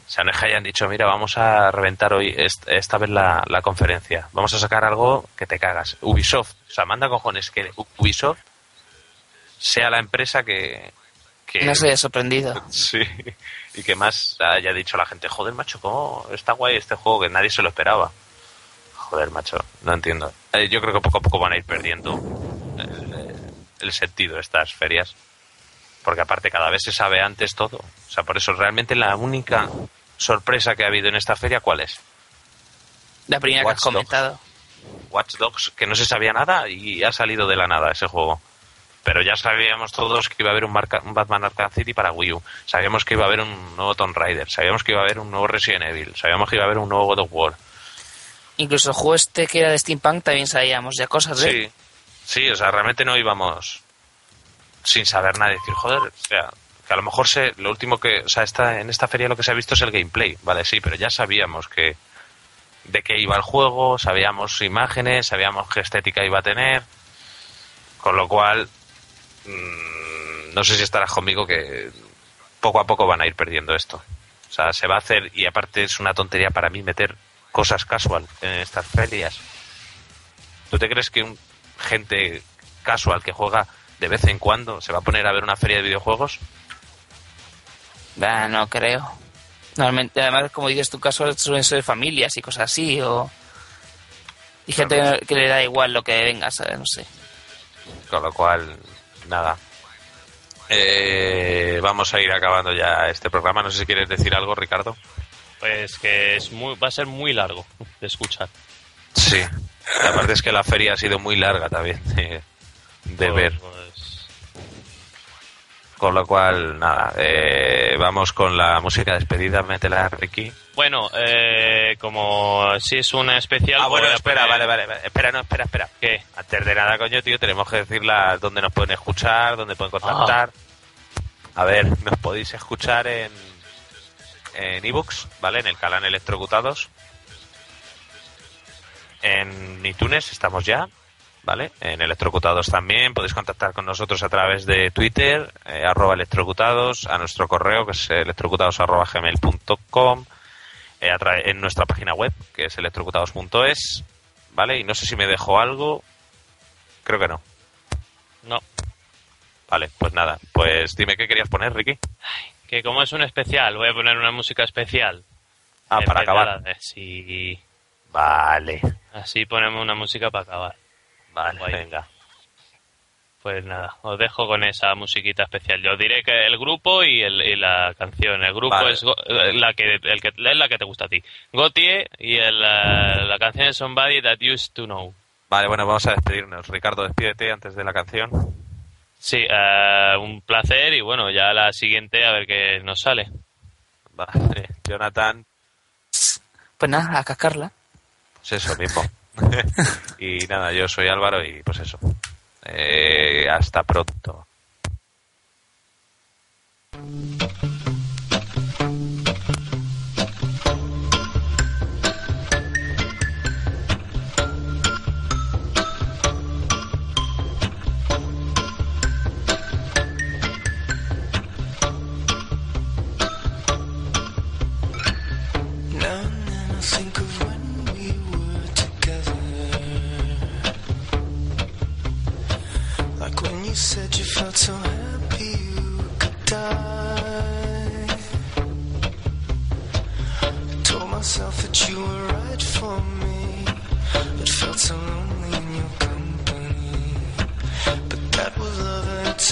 O sea, no es que hayan dicho, mira, vamos a reventar hoy est- esta vez la, la conferencia. Vamos a sacar algo que te cagas. Ubisoft. O sea, manda cojones que Ubisoft sea la empresa que, que No se haya sorprendido. [laughs] Sí, y que más haya dicho la gente, joder, macho, ¿cómo está guay este juego que nadie se lo esperaba? Joder, macho, no entiendo. Eh, yo creo que poco a poco van a ir perdiendo el, sentido de estas ferias. Porque aparte cada vez se sabe antes todo. O sea, por eso realmente la única sorpresa que ha habido en esta feria, ¿cuál es? La primera que has Dogs. comentado. Watch Dogs, que no se sabía nada y ha salido de la nada ese juego. Pero ya sabíamos todos que iba a haber un, Marca- un Batman Arkham City para Wii U. Sabíamos que iba a haber un nuevo Tomb Raider. Sabíamos que iba a haber un nuevo Resident Evil. Sabíamos que iba a haber un nuevo God of War. Incluso el juego este que era de Steampunk también sabíamos ya cosas de. Sí, sí, o sea, realmente no íbamos sin saber nada. Decir, joder, o sea, que a lo mejor se, lo último que, o sea, esta, en esta feria lo que se ha visto es el gameplay, vale, sí, pero ya sabíamos que de qué iba el juego, sabíamos imágenes, sabíamos qué estética iba a tener, con lo cual, mm, no sé si estarás conmigo que poco a poco van a ir perdiendo esto. O sea, se va a hacer, y aparte es una tontería para mí meter cosas casual en estas ferias. ¿Tú te crees que un gente casual que juega de vez en cuando se va a poner a ver una feria de videojuegos? Bah, no creo. Normalmente, además, como dices tu caso, suelen ser familias y cosas así, o... Y gente que, que le da igual lo que venga, ¿sabes? No sé. Con lo cual, nada. Eh, vamos a ir acabando ya este programa. No sé si quieres decir algo, Ricardo. Pues que es muy, va a ser muy largo de escuchar. Sí. La parte es que la feria ha sido muy larga también [laughs] de, de Pues- ver. pues, Con lo cual, nada. eh, vamos con la música de despedida. Métela, Ricky. bueno, eh, como si es una especial. Ah, bueno, espera, poner- vale, vale, vale. Espera, no, espera, espera. ¿Qué? Antes de nada, coño, tío, tenemos que decir la- dónde nos pueden escuchar, dónde pueden contactar. A ver, nos podéis escuchar en en ebooks, ¿vale? En el canal Electrocutados. En iTunes estamos ya, ¿vale? En Electrocutados también. Podéis contactar con nosotros a través de Twitter, eh, arroba electrocutados, a nuestro correo que es electrocutados arroba gmail.com, eh, en nuestra página web que es electrocutados.es, ¿vale? Y no sé si me dejo algo. Creo que no. No, Vale, pues nada. Pues dime qué querías poner, Ricky. que como es un especial, voy a poner una música especial. Ah, para acabar. de- Sí, Vale. Así ponemos una música para acabar. Vale, Guay. venga. Pues nada, os dejo con esa musiquita especial. Yo diré que el grupo y, el- y la canción. El grupo Vale. es go- eh, la que, el que es la que te gusta a ti. Gautier y el, la canción es Somebody That Used to Know. Vale, bueno, vamos a despedirnos. Ricardo, despídete antes de la canción. Sí, eh, un placer y bueno, ya la siguiente a ver qué nos sale. Vale, Jonathan, Pues nada, a cascarla. Pues eso mismo. [laughs] y nada, yo soy Álvaro y pues eso. Eh, hasta pronto. So happy you could die. Told myself that you were right for me, but felt so lonely in your company. But that was love and it's